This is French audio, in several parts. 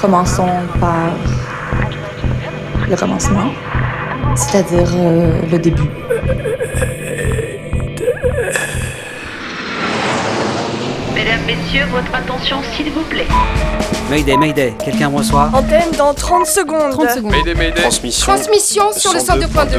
Commençons par le commencement, c'est-à-dire euh, le début. Mesdames, Messieurs, votre attention s'il vous plaît. Mayday, Mayday, quelqu'un me reçoit? Antenne dans 30 secondes. 30 secondes. Mayday, Mayday. Transmission. Transmission sur le 102.2.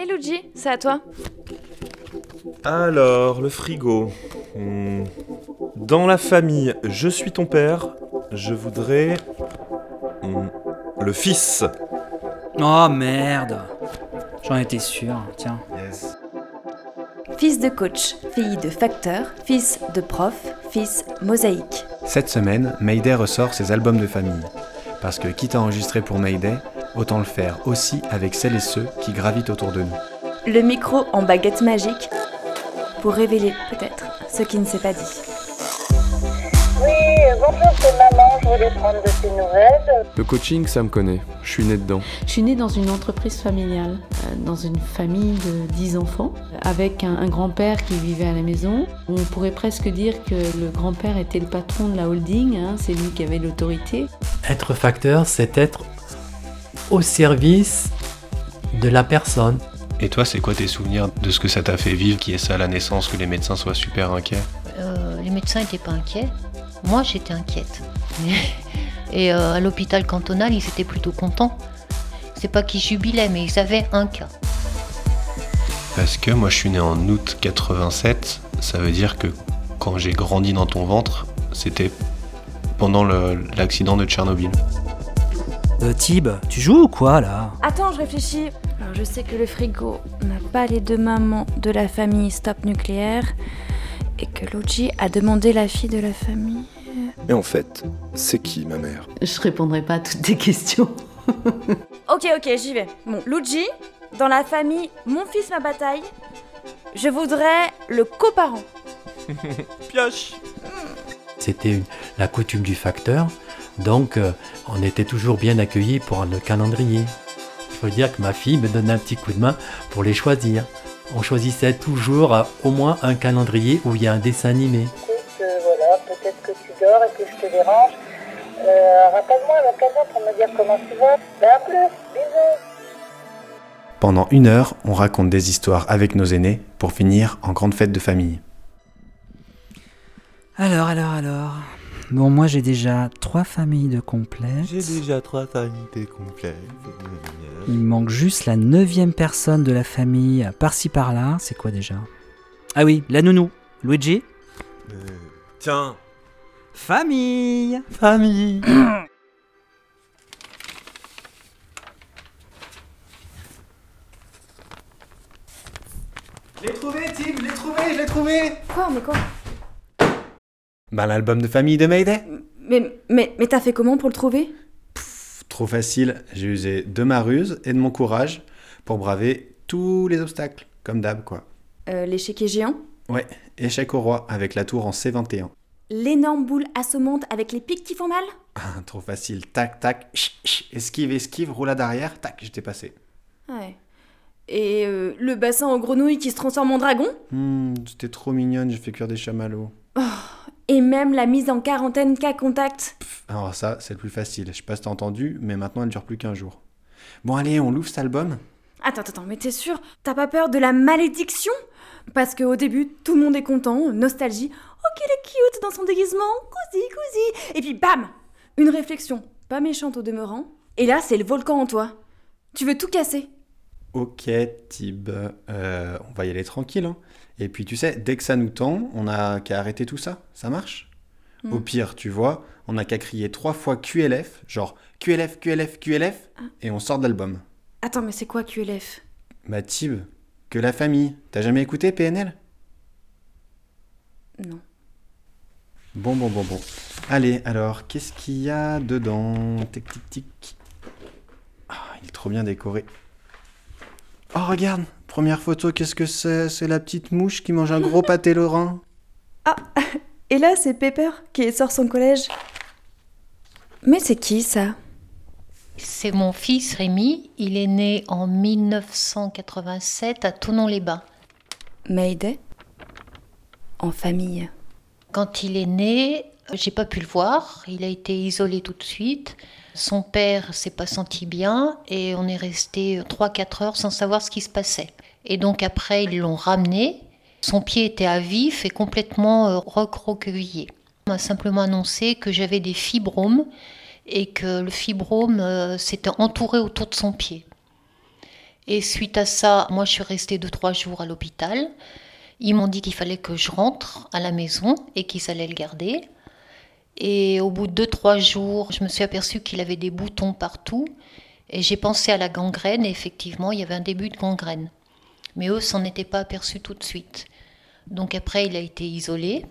Allez, Luigi, c'est à toi. Alors, le frigo. Hmm. Dans la famille, je suis ton père. Je voudrais. hmm, Le fils. Oh merde J'en étais sûr, tiens. Yes. Fils de coach, fille de facteur, fils de prof, fils mosaïque. Cette semaine, Mayday ressort ses albums de famille. Parce que quitte à enregistrer pour Mayday, autant le faire aussi avec celles et ceux qui gravitent autour de nous. Le micro en baguette magique pour révéler peut-être ce qui ne s'est pas dit. Oui, bonjour, c'est maman, je voulais prendre de tes nouvelles. Le coaching, ça me connaît. Je suis né dedans. Je suis née dans une entreprise familiale, euh, dans une famille de 10 enfants, avec un, un grand-père qui vivait à la maison. On pourrait presque dire que le grand-père était le patron de la holding, hein, c'est lui qui avait l'autorité. Être facteur, c'est être au service de la personne. Et toi, c'est quoi tes souvenirs de ce que ça t'a fait vivre, qui est ça à la naissance, que les médecins soient super inquiets? Euh, les médecins n'étaient pas inquiets. Moi, j'étais inquiète. Et euh, à l'hôpital cantonal, ils étaient plutôt contents. C'est pas qu'ils jubilaient, mais ils avaient un cas. Parce que moi, je suis né en août 87, ça veut dire que quand j'ai grandi dans ton ventre, c'était pendant l'accident de Tchernobyl. Euh, Tib, tu joues ou quoi là? Attends, je réfléchis. Alors, je sais que le frigo n'a pas les deux mamans de la famille Stop Nucléaire et que Luigi a demandé la fille de la famille. Et en fait, c'est qui ma mère? Je répondrai pas à toutes tes questions. Ok, ok, j'y vais. Bon, Luigi, dans la famille Mon fils, ma bataille, je voudrais le coparent. Pioche C'était la coutume du facteur, donc euh, on était toujours bien accueillis pour le calendrier. Il faut dire que ma fille me donne un petit coup de main pour les choisir. On choisissait toujours euh, au moins un calendrier où il y a un dessin animé. Écoute, euh, voilà, peut-être que tu dors et que je te dérange. Euh, Rappelle-moi à l'occasion pour me dire comment tu vas. Ben, à plus, bisous. Pendant une heure, on raconte des histoires avec nos aînés pour finir en grande fête de famille. Alors, alors, alors. Bon, moi j'ai déjà trois familles de complètes. J'ai déjà trois familles complètes. Il me manque juste la neuvième personne de la famille, par-ci par-là. C'est quoi déjà? Ah oui, la nounou. Luigi? Euh, Tiens, Famille famille Je l'ai trouvé, Tim, je l'ai trouvé, je l'ai trouvé Quoi, mais quoi? Ben l'album de famille de Mayday Mais, mais, mais t'as fait comment pour le trouver? Pff, Trop facile, j'ai usé de ma ruse et de mon courage pour braver tous les obstacles, comme d'hab quoi. euh, L'échiquier géant? Ouais, échec au roi avec la tour en C21. L'énorme boule assommante avec les pics qui font mal? Trop facile, tac tac, ch, ch, esquive, esquive, roulade arrière, tac, j'étais passé. Ouais. Et euh, le bassin en grenouille qui se transforme en dragon? Hmm, c'était trop mignonne, j'ai fait cuire des chamallows. Et même la mise en quarantaine cas contact Alors ça, c'est le plus facile, je sais pas si t'as entendu, mais maintenant elle dure plus qu'un jour. Bon allez, on l'ouvre cet album Attends, attends, mais t'es sûr? T'as pas peur de la malédiction? Parce qu'au début, tout le monde est content, nostalgie. Oh, qu'il est cute dans son déguisement, cosy, cosy. Et puis bam Une réflexion, pas méchante au demeurant. Et là, c'est le volcan en toi. Tu veux tout casser Ok, Tib, euh, on va y aller tranquille. hein. Et puis tu sais, dès que ça nous tend, on a qu'à arrêter tout ça. Ça marche? Au pire, tu vois, on a qu'à crier trois fois QLF, genre QLF, QLF, QLF, Ah. et on sort de l'album. Attends, mais c'est quoi QLF Bah Tib, que la famille. T'as jamais écouté PNL Non. Bon, bon, bon, bon. Allez, alors, qu'est-ce qu'il y a dedans? Tic, tic, tic. Ah, il est trop bien décoré. Oh, regarde Première photo, qu'est-ce que c'est? C'est la petite mouche qui mange un gros pâté lorrain. Ah Et là, c'est Pepper qui sort son collège. Mais c'est qui ça? C'est mon fils Rémi. Il est né en 1987 à Tonon-les-Bains. Mayday En famille. Quand il est né, j'ai pas pu le voir. Il a été isolé tout de suite. Son père s'est pas senti bien et on est resté 3-4 heures sans savoir ce qui se passait. Et donc après, ils l'ont ramené. Son pied était à vif et complètement euh, recroquevillé. On m'a simplement annoncé que j'avais des fibromes et que le fibrome euh, s'était entouré autour de son pied. Et suite à ça, moi je suis restée 2-3 jours à l'hôpital. Ils m'ont dit qu'il fallait que je rentre à la maison et qu'ils allaient le garder. Et au bout de 2-3 jours, je me suis aperçue qu'il avait des boutons partout. Et j'ai pensé à la gangrène et effectivement, il y avait un début de gangrène. Mais eux s'en étaient pas aperçus tout de suite. Donc après, il a été isolé.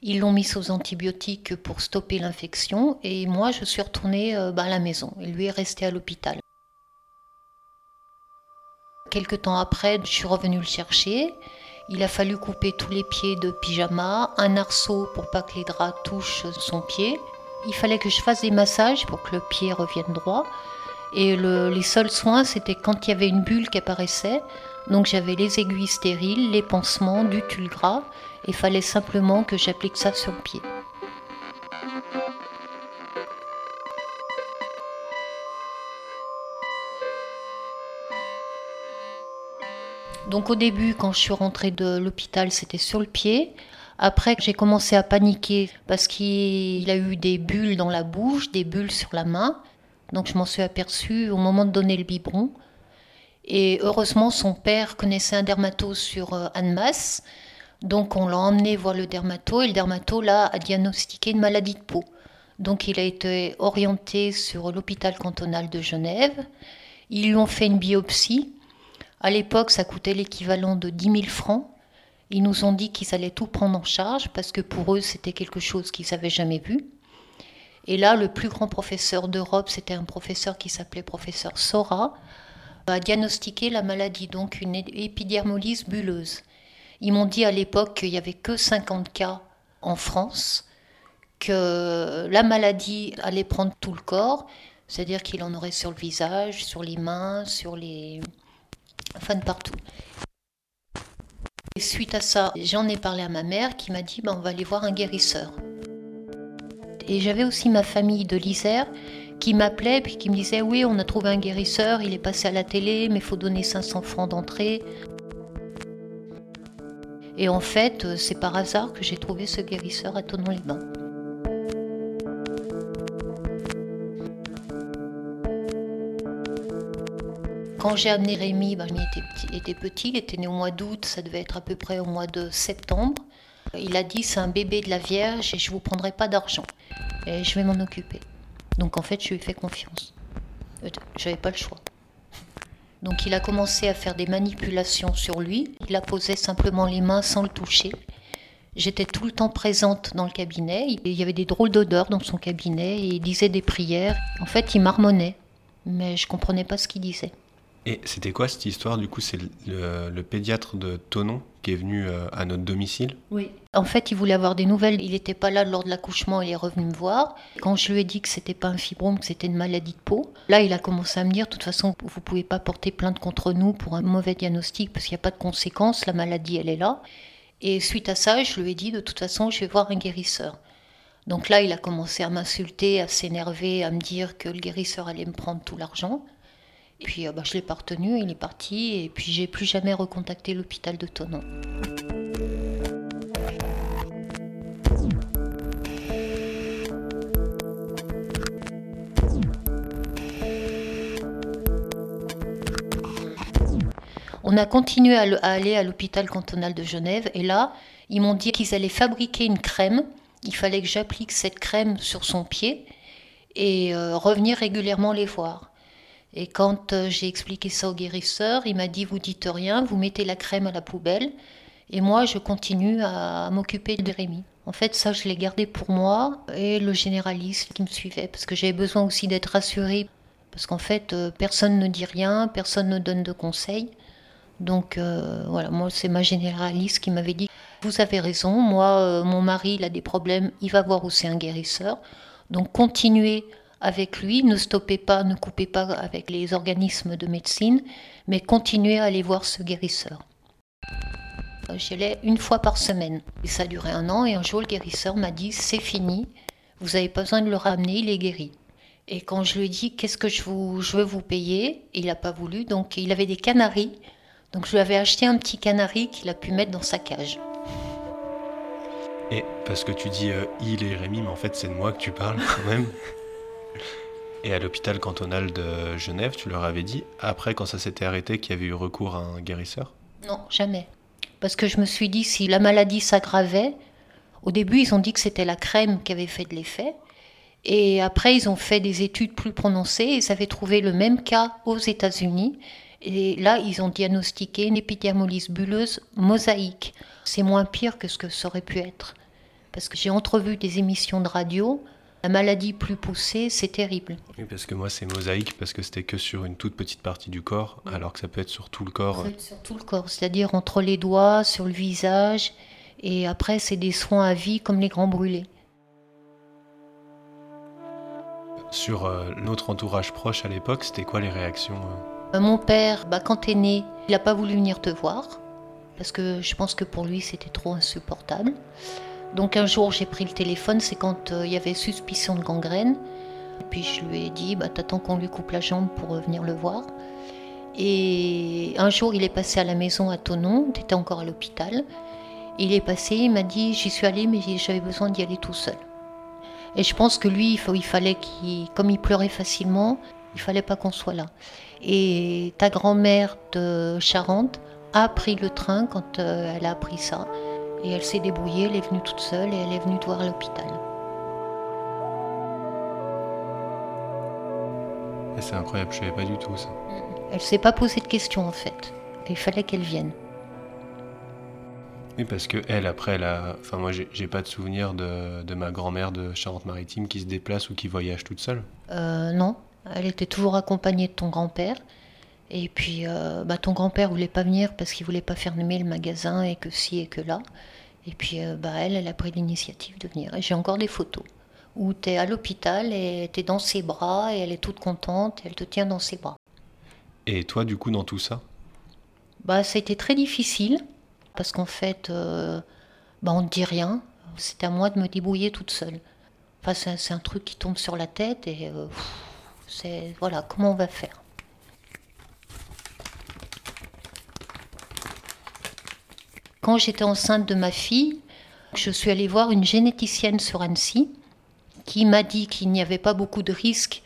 Ils l'ont mis sous antibiotiques pour stopper l'infection. Et moi, je suis retournée euh, bah, à la maison. Et lui est resté à l'hôpital. Quelque temps après, je suis revenue le chercher. Il a fallu couper tous les pieds de pyjama, un arceau pour pas que les draps touchent son pied. Il fallait que je fasse des massages pour que le pied revienne droit. Et le- les seuls soins, c'était quand il y avait une bulle qui apparaissait. Donc j'avais les aiguilles stériles, les pansements, du tulle gras. Il fallait simplement que j'applique ça sur le pied. Donc au début, quand je suis rentrée de l'hôpital, c'était sur le pied. Après, j'ai commencé à paniquer parce qu'il a eu des bulles dans la bouche, des bulles sur la main. Donc je m'en suis aperçue au moment de donner le biberon. Et heureusement, son père connaissait un dermato sur euh, Annemasse. Donc on l'a emmené voir le dermato et le dermato là a diagnostiqué une maladie de peau. Donc il a été orienté sur l'hôpital cantonal de Genève. Ils lui ont fait une biopsie. À l'époque, ça coûtait l'équivalent de 10 000 francs. Ils nous ont dit qu'ils allaient tout prendre en charge parce que pour eux, c'était quelque chose qu'ils n'avaient jamais vu. Et là, le plus grand professeur d'Europe, c'était un professeur qui s'appelait professeur Sora, a diagnostiqué la maladie, donc une épidermolyse bulleuse. Ils m'ont dit à l'époque qu'il n'y avait que 50 cas en France, que la maladie allait prendre tout le corps, c'est-à-dire qu'il en aurait sur le visage, sur les mains, sur les... de partout. Et suite à ça, j'en ai parlé à ma mère qui m'a dit ben, on va aller voir un guérisseur. Et j'avais aussi ma famille de l'Isère qui m'appelait puis qui me disait oui on a trouvé un guérisseur, il est passé à la télé mais il faut donner 500 francs d'entrée. Et en fait, euh, c'est par hasard que j'ai trouvé ce guérisseur à Tonon-les-Bains. Quand j'ai amené Rémi, ben, Rémi était petit, il était né au mois d'août, ça devait être à peu près au mois de septembre. Il a dit c'est un bébé de la Vierge et je vous prendrai pas d'argent. Et je vais m'en occuper. Donc en fait, je lui ai fait confiance. Euh, J'avais pas le choix. Donc il a commencé à faire des manipulations sur lui. Il a posé simplement les mains sans le toucher. J'étais tout le temps présente dans le cabinet. Il y avait des drôles d'odeurs dans son cabinet et il disait des prières. En fait, il marmonnait, mais je comprenais pas ce qu'il disait. Et c'était quoi cette histoire Du coup, c'est le, le pédiatre de Tonon qui est venu euh, à notre domicile? Oui. En fait, il voulait avoir des nouvelles. Il n'était pas là lors de l'accouchement, il est revenu me voir. Quand je lui ai dit que c'était pas un fibrome, que c'était une maladie de peau, là, il a commencé à me dire de toute façon, vous pouvez pas porter plainte contre nous pour un mauvais diagnostic parce qu'il n'y a pas de conséquences, la maladie, elle est là. Et suite à ça, je lui ai dit de toute façon, je vais voir un guérisseur. Donc là, il a commencé à m'insulter, à s'énerver, à me dire que le guérisseur allait me prendre tout l'argent. Puis euh, bah, je l'ai pas retenu, il est parti, et puis j'ai plus jamais recontacté l'hôpital de Tonon. On a continué à aller à l'hôpital cantonal de Genève, et là, ils m'ont dit qu'ils allaient fabriquer une crème. Il fallait que j'applique cette crème sur son pied et euh, revenir régulièrement les voir. Et quand euh, j'ai expliqué ça au guérisseur, il m'a dit Vous dites rien, vous mettez la crème à la poubelle, et moi je continue à m'occuper de Rémi. En fait, ça, je l'ai gardé pour moi et le généraliste qui me suivait, parce que j'avais besoin aussi d'être rassurée, parce qu'en fait, euh, personne ne dit rien, personne ne donne de conseils. Donc euh, voilà, moi, c'est ma généraliste qui m'avait dit Vous avez raison, moi, mon mari, il a des problèmes, il va voir c'est un guérisseur. Donc continuez avec lui, ne stoppez pas, ne coupez pas avec les organismes de médecine, mais continuez à aller voir ce guérisseur. J'y allais une fois par semaine. Et ça a duré un an, et un jour, le guérisseur m'a dit C'est fini, vous n'avez pas besoin de le ramener, il est guéri. Et quand je lui ai dit Qu'est-ce que je, vous, je veux vous payer Il n'a pas voulu, donc il avait des canaris. Donc je lui avais acheté un petit canari qu'il a pu mettre dans sa cage. Et parce que tu dis euh, il et Rémi, mais en fait c'est de moi que tu parles quand même. Et à l'hôpital cantonal de Genève, tu leur avais dit, après quand ça s'était arrêté, qu'il y avait eu recours à un guérisseur? Non, jamais. Parce que je me suis dit, si la maladie s'aggravait, au début ils ont dit que c'était la crème qui avait fait de l'effet. Et après ils ont fait des études plus prononcées et ils avaient trouvé le même cas aux États-Unis. Et là, ils ont diagnostiqué une épidermolyse bulleuse mosaïque. C'est moins pire que ce que ça aurait pu être. Parce que j'ai entrevu des émissions de radio. La maladie plus poussée, c'est terrible. Oui, parce que moi c'est mosaïque, parce que c'était que sur une toute petite partie du corps, alors que ça peut être sur tout le corps. Ça peut être sur tout le corps, c'est-à-dire entre les doigts, sur le visage. Et après, c'est des soins à vie comme les grands brûlés. Sur euh, notre entourage proche à l'époque, c'était quoi les réactions euh Euh, Mon père, bah, quand t'es né, il n'a pas voulu venir te voir, parce que je pense que pour lui c'était trop insupportable. Donc un jour j'ai pris le téléphone, c'est quand euh, il y avait suspicion de gangrène. Puis je lui ai dit, bah, t'attends qu'on lui coupe la jambe pour euh, venir le voir. Et un jour il est passé à la maison à Tonon, t'étais encore à l'hôpital. Il est passé, il m'a dit, j'y suis allé, mais j'avais besoin d'y aller tout seul. Et je pense que lui, il fallait qu'il, comme il pleurait facilement, il fallait pas qu'on soit là. Et ta grand-mère de Charente a pris le train quand euh, elle a appris ça. Et elle s'est débrouillée, elle est venue toute seule et elle est venue te voir à l'hôpital. C'est incroyable, je savais pas du tout ça. Elle s'est pas posé de questions en fait. Il fallait qu'elle vienne. Oui, parce que elle, après, elle a. Enfin, moi, j'ai j'ai pas de souvenir de, de ma grand-mère de Charente-Maritime qui se déplace ou qui voyage toute seule. Euh, non, elle était toujours accompagnée de ton grand-père. Et puis, euh, bah, ton grand-père voulait pas venir parce qu'il voulait pas fermer le magasin et que si et que là. Et puis, euh, bah, elle, elle a pris l'initiative de venir. Et j'ai encore des photos où tu es à l'hôpital et tu es dans ses bras et elle est toute contente et elle te tient dans ses bras. Et toi, du coup, dans tout ça? Bah, ça a été très difficile parce qu'en fait, euh, bah, on ne dit rien. C'est à moi de me débrouiller toute seule. Enfin, c'est un truc qui tombe sur la tête et c'est voilà comment on va faire? Quand j'étais enceinte de ma fille, je suis allée voir une généticienne sur Annecy qui m'a dit qu'il n'y avait pas beaucoup de risques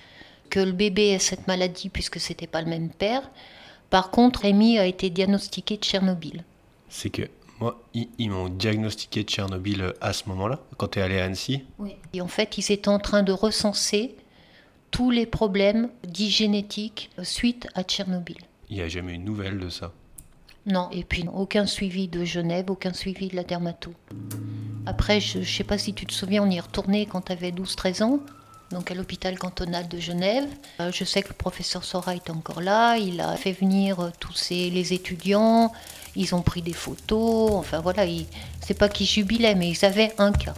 que le bébé ait cette maladie puisque c'était pas le même père. Par contre, Rémi a été diagnostiqué de Tchernobyl. C'est que moi, ils, ils m'ont diagnostiqué Tchernobyl euh, à ce moment-là, quand tu es allé à Annecy. Et en fait, ils étaient en train de recenser tous les problèmes dits génétiques suite à Tchernobyl. Il n'y a jamais eu de nouvelles de ça. Non, et puis aucun suivi de Genève, aucun suivi de la dermato. Après, je ne sais pas si tu te souviens, on y est retourné quand tu avais 12-13 ans, donc à l'hôpital cantonal de Genève. Euh, je sais que le professeur Sora est encore là, il a fait venir euh, tous les étudiants, ils ont pris des photos, enfin voilà, il- c'est pas qu'ils jubilaient, mais ils avaient un cas.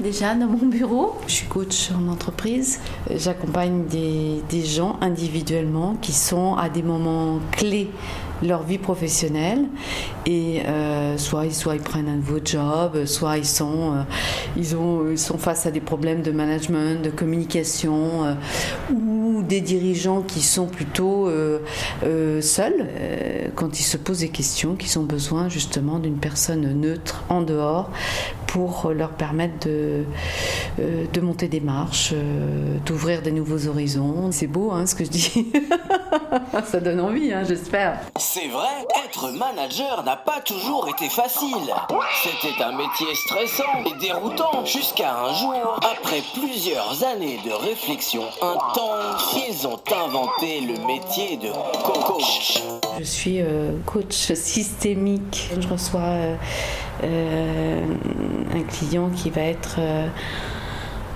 Déjà dans mon bureau. Je suis coach en entreprise. J'accompagne des, gens individuellement qui sont à des moments clés leur vie professionnelle et euh, soit, soit ils prennent un nouveau job, soit ils sont, euh, ils, ont, ils sont face à des problèmes de management, de communication euh, ou des dirigeants qui sont plutôt seuls quand ils se posent des questions, qu'ils ont besoin justement d'une personne neutre en dehors pour leur permettre de, de monter des marches, d'ouvrir des nouveaux horizons. C'est beau hein, ce que je dis. Ça donne envie, hein, j'espère. C'est vrai, être manager n'a pas toujours été facile. C'était un métier stressant et déroutant jusqu'à un jour, après plusieurs années de réflexion intense, ils ont inventé le métier de coach. Je suis euh, coach systémique. Je reçois euh, euh, un client qui va être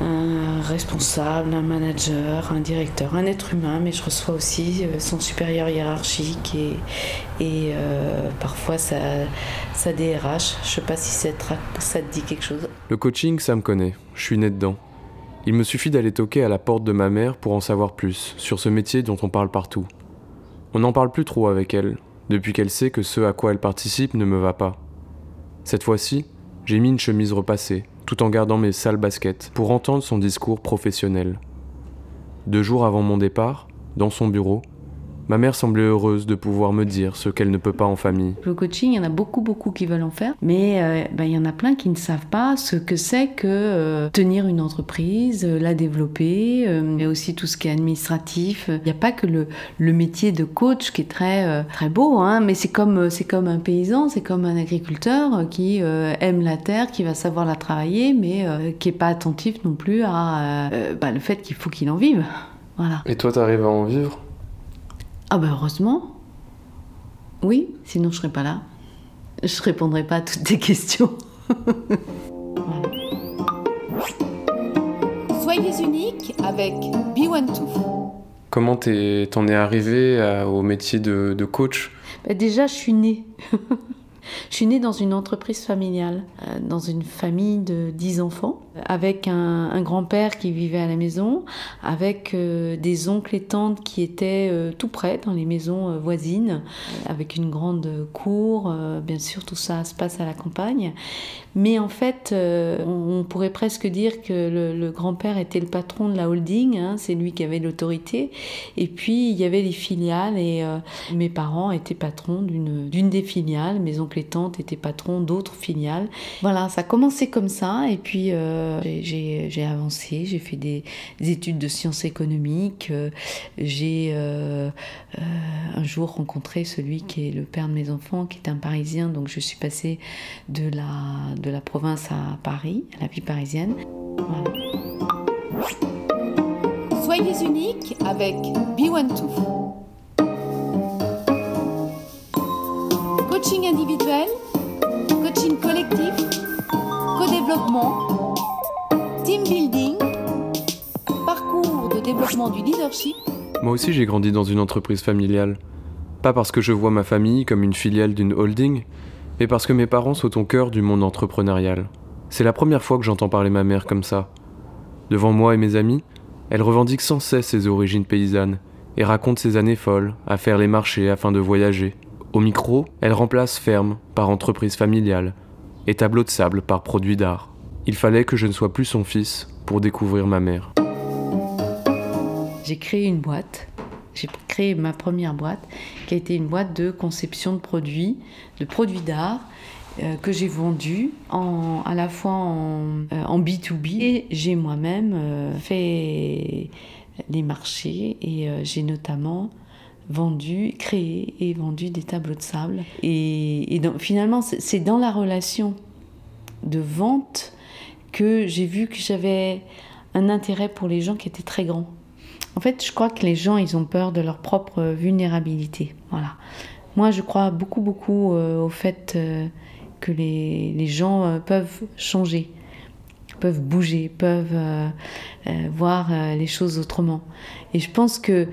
un responsable, un manager, un directeur, un être humain, mais je reçois aussi euh, son supérieur hiérarchique et, euh, parfois sa, sa DRH. Je sais pas si ça te dit quelque chose. Le coaching, ça me connaît, je suis né dedans. Il me suffit d'aller toquer à la porte de ma mère pour en savoir plus sur ce métier dont on parle partout. On n'en parle plus trop avec elle, depuis qu'elle sait que ce à quoi elle participe ne me va pas. Cette fois-ci, j'ai mis une chemise repassée, tout en gardant mes sales baskets, pour entendre son discours professionnel. Deux jours avant mon départ, dans son bureau, Ma mère semblait heureuse de pouvoir me dire ce qu'elle ne peut pas en famille. Le coaching, il y en a beaucoup, beaucoup qui veulent en faire, mais euh, ben, il y en a plein qui ne savent pas ce que c'est que euh, tenir une entreprise, euh, la développer, mais aussi tout ce qui est administratif. Il n'y a pas que le, le, métier de coach qui est très, très beau, hein, mais c'est comme, c'est comme un paysan, c'est comme un agriculteur qui aime la terre, qui va savoir la travailler, mais qui n'est pas attentif non plus à ben, le fait qu'il faut qu'il en vive. Voilà. Et toi, tu arrives à en vivre? Ah ben heureusement. Oui, sinon je serais pas là. Je répondrai pas à toutes tes questions. Soyez unique avec B12. Comment t'en es, arrivé au métier de, coach? Ben Déjà, je suis née. Je suis née dans une entreprise familiale, euh, dans une famille de 10 enfants, avec un, grand-père qui vivait à la maison, avec euh, des oncles et tantes qui étaient euh, tout près, dans les maisons voisines, avec une grande cour. bien sûr, tout ça se passe à la campagne. Mais en fait, on, pourrait presque dire que le, grand-père était le patron de la holding, hein, c'est lui qui avait l'autorité. Et puis, il y avait les filiales, et mes parents étaient patrons d'une des filiales, mes oncles et tantes étaient patrons d'autres filiales. Voilà, ça a commencé comme ça, et puis euh, j'ai avancé, j'ai fait des, études de sciences économiques, euh, j'ai euh, un jour rencontré celui qui est le père de mes enfants, qui est un Parisien, donc je suis passée de la, de la province à Paris, à la vie parisienne. Soyez unique avec B12. coaching individuel, coaching collectif, co-développement, team building, parcours de développement du leadership. Moi aussi j'ai grandi dans une entreprise familiale. Pas parce que je vois ma famille comme une filiale d'une holding, mais parce que mes parents sont au cœur du monde entrepreneurial. C'est la première fois que j'entends parler ma mère comme ça. Devant moi et mes amis, elle revendique sans cesse ses origines paysannes et raconte ses années folles à faire les marchés afin de voyager, au micro, elle remplace ferme par entreprise familiale et tableau de sable par produit d'art. Il fallait que je ne sois plus son fils pour découvrir ma mère. J'ai créé une boîte. J'ai créé ma première boîte qui a été une boîte de conception de produits, de produits d'art euh, que j'ai vendus en, à la fois en, euh, B2B et j'ai moi-même euh, fait les marchés et j'ai notamment vendu, créé et vendu des tableaux de sable. Et, finalement, c'est dans la relation de vente que j'ai vu que j'avais un intérêt pour les gens qui étaient très grands. En fait, je crois que les gens, ils ont peur de leur propre vulnérabilité. Voilà. Moi, je crois beaucoup, beaucoup euh, au fait euh, que les, les gens euh, peuvent changer peuvent bouger, peuvent voir les choses autrement. Et je pense que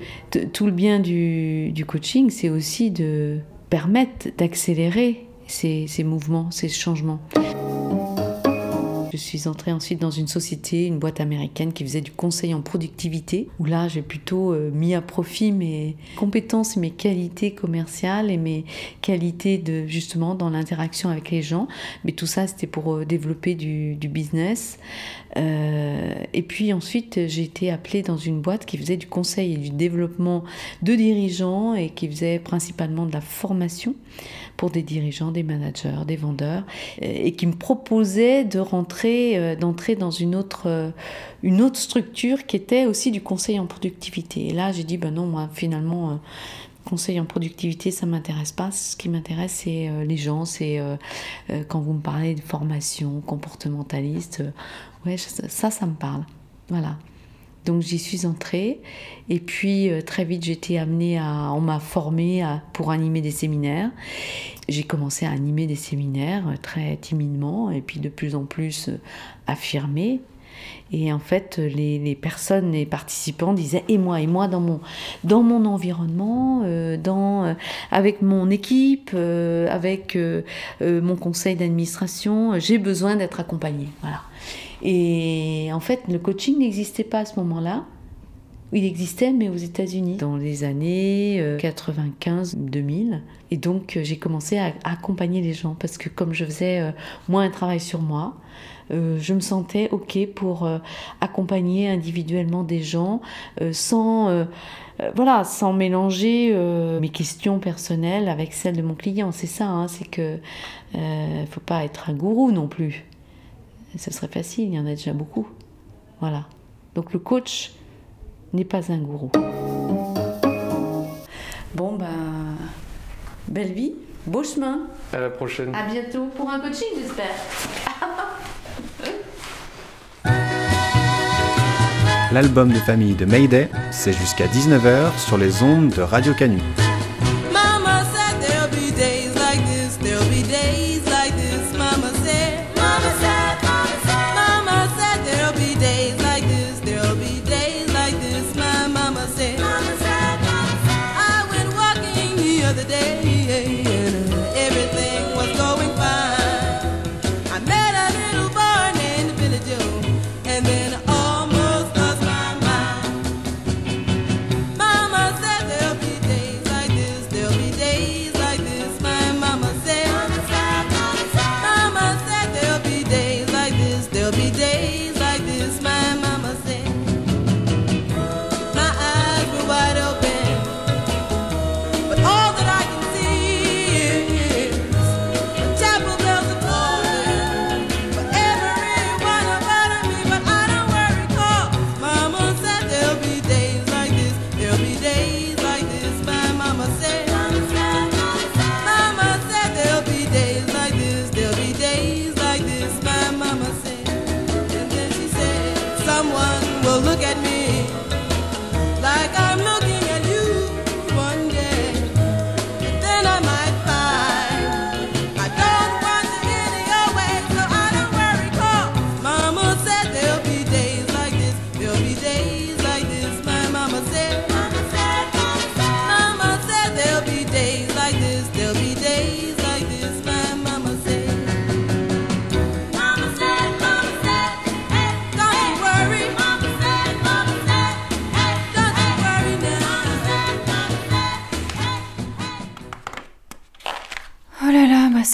tout le bien du, coaching, c'est aussi de permettre d'accélérer ces, ces mouvements, ces changements. Je suis entrée ensuite dans une société, une boîte américaine qui faisait du conseil en productivité, où là j'ai plutôt euh, mis à profit mes compétences, mes qualités commerciales et mes qualités de justement dans l'interaction avec les gens. Mais tout ça c'était pour euh, développer du, business. Euh, et puis ensuite j'ai été appelée dans une boîte qui faisait du conseil et du développement de dirigeants et qui faisait principalement de la formation pour des dirigeants, des managers, des vendeurs, euh, et qui me proposait de rentrer, euh, d'entrer dans une autre, euh, une autre structure qui était aussi du conseil en productivité. Et là, j'ai dit, ben non, moi, finalement, conseil en productivité, ça m'intéresse pas. Ce qui m'intéresse, c'est les gens, c'est quand vous me parlez de formation comportementaliste, ouais, ça, ça me parle. Voilà. Donc j'y suis entrée et puis euh, très vite été amenée à, on m'a formée pour animer des séminaires. J'ai commencé à animer des séminaires euh, très timidement et puis de plus en plus euh, affirmée. Et en fait, les, personnes, les participants disaient et moi, et moi dans mon, dans mon environnement, dans, avec mon équipe, avec mon conseil d'administration, j'ai besoin d'être accompagnée. Voilà. Et en fait, le coaching n'existait pas à ce moment-là. Il existait, mais aux États-Unis, dans les années euh, 95-2000. Et donc, euh, j'ai commencé à accompagner les gens parce que comme je faisais euh, moi un travail sur moi, euh, je me sentais OK pour euh, accompagner individuellement des gens euh, sans, euh, euh, voilà, sans mélanger euh, mes questions personnelles avec celles de mon client. C'est ça, hein, c'est que euh, faut pas être un gourou non plus. Ce serait facile, il y en a déjà beaucoup. Voilà. Donc le coach n'est pas un gourou. Bon, ben, belle vie, beau chemin. À la prochaine. À bientôt pour un coaching, j'espère. L'album de famille de Mayday, c'est jusqu'à 19h sur les ondes de Radio Canu.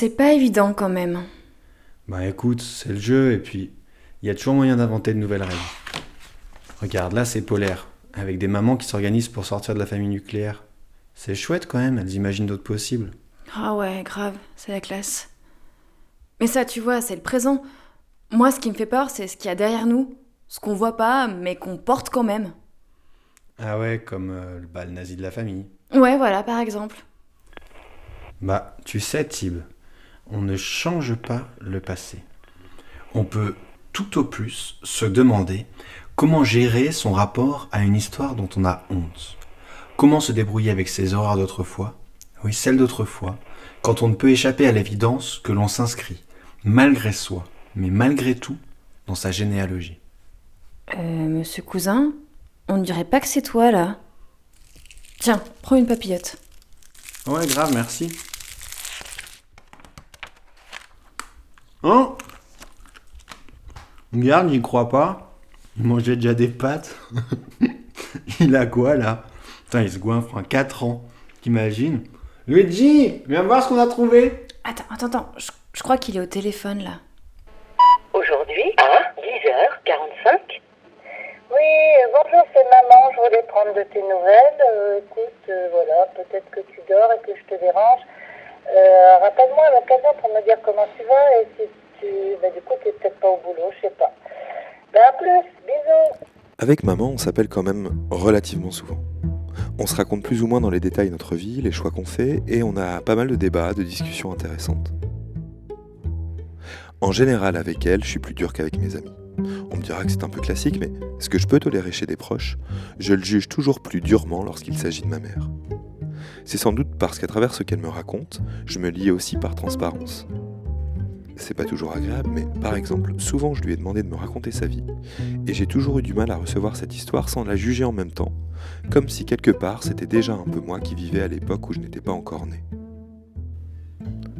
C'est pas évident quand même. Bah écoute, c'est le jeu et puis il y a toujours moyen d'inventer de nouvelles règles. Regarde, là c'est polaire, avec des mamans qui s'organisent pour sortir de la famille nucléaire. C'est chouette quand même, elles imaginent d'autres possibles. Ah ouais, grave, c'est la classe. Mais ça, tu vois, c'est le présent. Moi, ce qui me fait peur, c'est ce qu'il y a derrière nous. Ce qu'on voit pas, mais qu'on porte quand même. Ah ouais, comme euh, le bal nazi de la famille. Ouais, voilà, par exemple. Bah, tu sais, Tib, on ne change pas le passé. On peut tout au plus se demander comment gérer son rapport à une histoire dont on a honte. Comment se débrouiller avec ses horreurs d'autrefois, oui, celles d'autrefois, quand on ne peut échapper à l'évidence que l'on s'inscrit, malgré soi, mais malgré tout, dans sa généalogie. Euh, monsieur Cousin, on ne dirait pas que c'est toi, là. Tiens, prends une papillote. Ouais, grave, merci. Oh Regarde, j'y crois pas. Il mangeait déjà des pâtes. il a quoi là Putain, il se goinfre en 4 ans. T'imagines Luigi, viens voir ce qu'on a trouvé. Attends, attends, attends. Je, je crois qu'il est au téléphone là. Aujourd'hui, à 10h45. Oui, euh, bonjour, c'est maman. Je voulais prendre de tes nouvelles. Euh, écoute, euh, voilà, peut-être que tu dors et que je te dérange. Euh, Rappelle-moi à l'occasion pour me dire comment tu vas et si tu. Bah, du coup, tu peut-être pas au boulot, je sais pas. Ben, à plus, bisous. Avec maman, on s'appelle quand même relativement souvent. On se raconte plus ou moins dans les détails notre vie, les choix qu'on fait, et on a pas mal de débats, de discussions intéressantes. En général, avec elle, je suis plus dur qu'avec mes amis. On me dira que c'est un peu classique, mais ce que je peux tolérer chez des proches, je le juge toujours plus durement lorsqu'il s'agit de ma mère. C'est sans doute parce qu'à travers ce qu'elle me raconte, je me lie aussi par transparence. C'est pas toujours agréable, mais par exemple, souvent je lui ai demandé de me raconter sa vie, et j'ai toujours eu du mal à recevoir cette histoire sans la juger en même temps, comme si quelque part c'était déjà un peu moi qui vivais à l'époque où je n'étais pas encore né.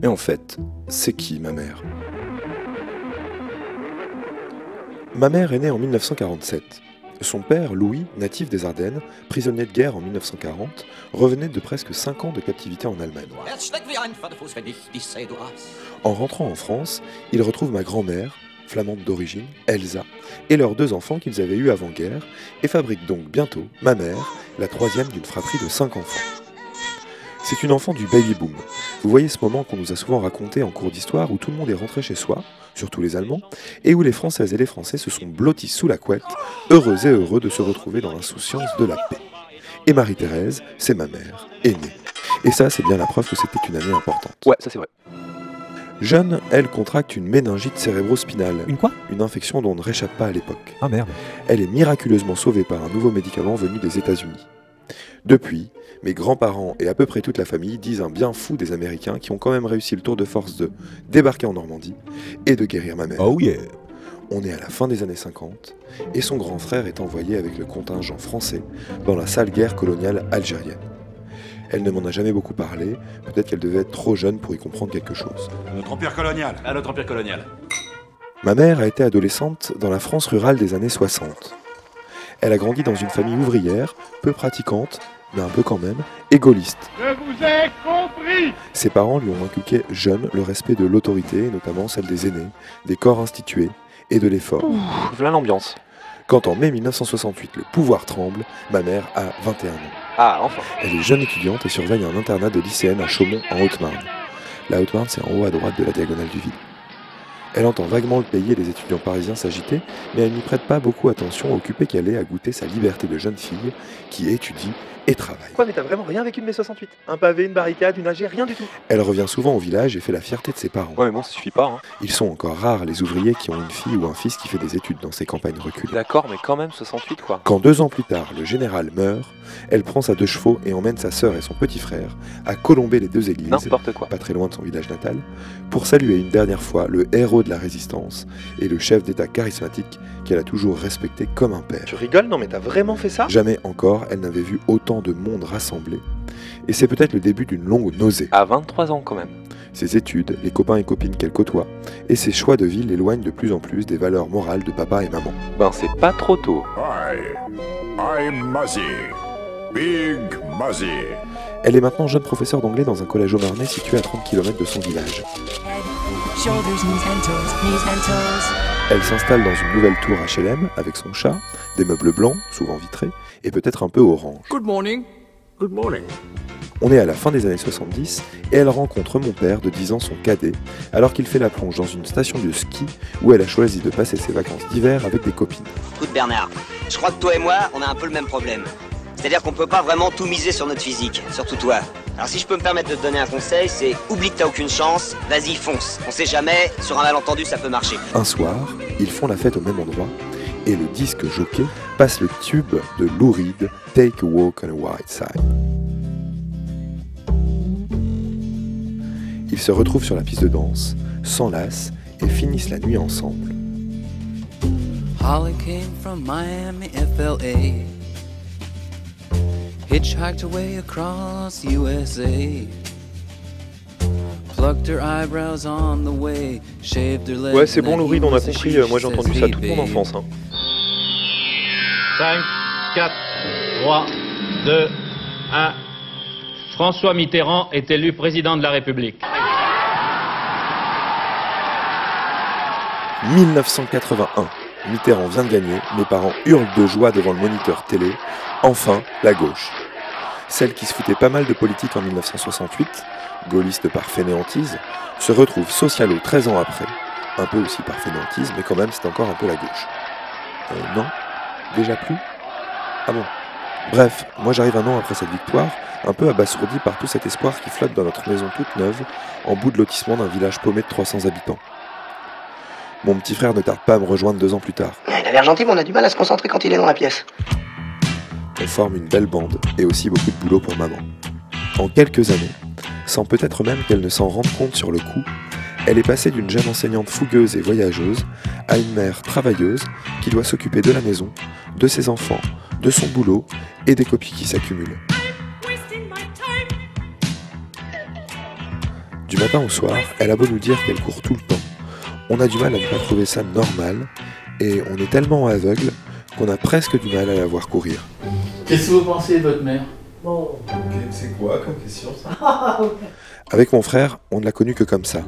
Et en fait, c'est qui ma mère? Ma mère est née en 1947. Son père, Louis, natif des Ardennes, prisonnier de guerre en 1940, revenait de presque 5 ans de captivité en Allemagne. En rentrant en France, il retrouve ma grand-mère, flamande d'origine, Elsa, et leurs deux enfants qu'ils avaient eus avant-guerre, et fabrique donc bientôt, ma mère, la troisième d'une fratrie de cinq enfants. C'est une enfant du baby boom. Vous voyez ce moment qu'on nous a souvent raconté en cours d'histoire où tout le monde est rentré chez soi, surtout les Allemands, et où les Françaises et les Français se sont blottis sous la couette, heureux et heureux de se retrouver dans l'insouciance de la paix. Et Marie-Thérèse, c'est ma mère, aînée. Et ça, c'est bien la preuve que c'était une année importante. Ouais, ça c'est vrai. Jeune, elle contracte une méningite cérébrospinale. Une quoi? Une infection dont on ne réchappe pas à l'époque. Ah merde. Elle est miraculeusement sauvée par un nouveau médicament venu des États-Unis. Depuis, mes grands-parents et à peu près toute la famille disent un bien fou des Américains qui ont quand même réussi le tour de force de débarquer en Normandie et de guérir ma mère. Oh yeah On est à la fin des années 50 et son grand frère est envoyé avec le contingent français dans la sale guerre coloniale algérienne. Elle ne m'en a jamais beaucoup parlé, peut-être qu'elle devait être trop jeune pour y comprendre quelque chose. Notre empire colonial. À notre empire colonial. Ma mère a été adolescente dans la France rurale des années 60. Elle a grandi dans une famille ouvrière, peu pratiquante, mais un peu quand même, et gaulliste. Je vous ai compris Ses parents lui ont inculqué jeune le respect de l'autorité, notamment celle des aînés, des corps institués et de l'effort. Voilà l'ambiance. Quand en mai 1968 le pouvoir tremble, ma mère a 21 ans. Ah, enfin. Elle est jeune étudiante et surveille un internat de lycéenne à Chaumont en Haute-Marne. La Haute-Marne, c'est en haut à droite de la diagonale du vide. Elle entend vaguement le pays et les étudiants parisiens s'agiter, mais elle n'y prête pas beaucoup attention, occupée qu'elle est à goûter sa liberté de jeune fille qui étudie et travaille. Quoi, mais t'as vraiment rien vécu de mai 68 Un pavé, une barricade, une AG, rien du tout Elle revient souvent au village et fait la fierté de ses parents. Ouais, mais bon, ça suffit pas, hein. Ils sont encore rares les ouvriers qui ont une fille ou un fils qui fait des études dans ces campagnes reculées. D'accord, mais quand même 68 quoi. Quand deux ans plus tard, le général meurt, elle prend sa deux chevaux et emmène sa sœur et son petit frère à colomber les deux églises, N'importe quoi. pas très loin de son village natal, pour saluer une dernière fois le héros de la résistance et le chef d'État charismatique qu'elle a toujours respecté comme un père. Tu rigoles? Non, mais t'as vraiment fait ça? Jamais encore elle n'avait vu autant de monde rassemblé. Et c'est peut-être le début d'une longue nausée. À 23 ans quand même. Ses études, les copains et copines qu'elle côtoie, et ses choix de vie l'éloignent de plus en plus des valeurs morales de papa et maman. Ben, c'est pas trop tôt. Hi, I'm Muzzy. Big Muzzy. Elle est maintenant jeune professeure d'anglais dans un collège au Marnais situé à 30 km de son village. Elle s'installe dans une nouvelle tour HLM avec son chat, des meubles blancs, souvent vitrés, et peut-être un peu orange. Good morning. Good morning. On est à la fin des années 70 et elle rencontre mon père de 10 ans, son cadet, alors qu'il fait la plonge dans une station de ski où elle a choisi de passer ses vacances d'hiver avec des copines. Écoute Bernard, je crois que toi et moi, on a un peu le même problème. C'est-à-dire qu'on peut pas vraiment tout miser sur notre physique, surtout toi. Alors si je peux me permettre de te donner un conseil, c'est oublie que t'as aucune chance, vas-y fonce. On sait jamais, sur un malentendu ça peut marcher. Un soir, ils font la fête au même endroit et le disque jockey passe le tube de Lou Reed, Take a Walk on a White Side. Ils se retrouvent sur la piste de danse, s'enlacent et finissent la nuit ensemble. Holly came from Miami, FLA. Hitchhiked away across USA. plucked her eyebrows on the way, shaved her legs. Ouais, c'est bon, he on a compris. euh, Moi, j'ai entendu ça "Hey, toute mon babe." enfance. hein. 5, 4, 3, 2, 1. François Mitterrand est élu président de la République. 1981. Mitterrand vient de gagner, mes parents hurlent de joie devant le moniteur télé. Enfin, la gauche. Celle qui se foutait pas mal de politique en 1968, gaulliste par fainéantise, se retrouve socialo 13 ans après, un peu aussi par fainéantise, mais quand même c'est encore un peu la gauche. Euh, non Déjà plus Ah bon Bref, moi j'arrive un an après cette victoire, un peu abasourdi par tout cet espoir qui flotte dans notre maison toute neuve, en bout de lotissement d'un village paumé de 300 habitants. Mon petit frère ne tarde pas à me rejoindre deux ans plus tard. Il a l'air gentil, mais on a du mal à se concentrer quand il est dans la pièce. On forme une belle bande et aussi beaucoup de boulot pour maman. En quelques années, sans peut-être même qu'elle ne s'en rende compte sur le coup, elle est passée d'une jeune enseignante fougueuse et voyageuse à une mère travailleuse qui doit s'occuper de la maison, de ses enfants, de son boulot et des copies qui s'accumulent. Du matin au soir, elle a beau nous dire qu'elle court tout le temps. On a du mal à ne pas trouver ça normal et on est tellement aveugle qu'on a presque du mal à la voir courir. Qu'est-ce que vous pensez de votre mère? Bon. C'est quoi comme question ça? Avec mon frère, on ne l'a connue que comme ça.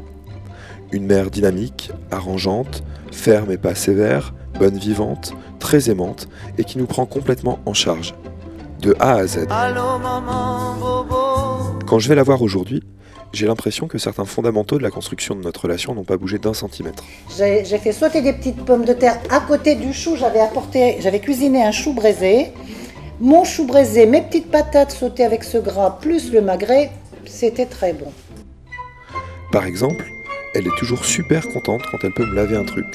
Une mère dynamique, arrangeante, ferme et pas sévère, bonne vivante, très aimante et qui nous prend complètement en charge. De A à Z. Allô maman, bobo. Quand je vais la voir aujourd'hui, j'ai l'impression que certains fondamentaux de la construction de notre relation n'ont pas bougé d'un centimètre. J'ai j'ai fait sauter des petites pommes de terre à côté du chou. J'avais apporté, j'avais cuisiné un chou braisé. Mon chou braisé, mes petites patates sautées avec ce gras, plus le magret, c'était très bon. Par exemple, elle est toujours super contente quand elle peut me laver un truc,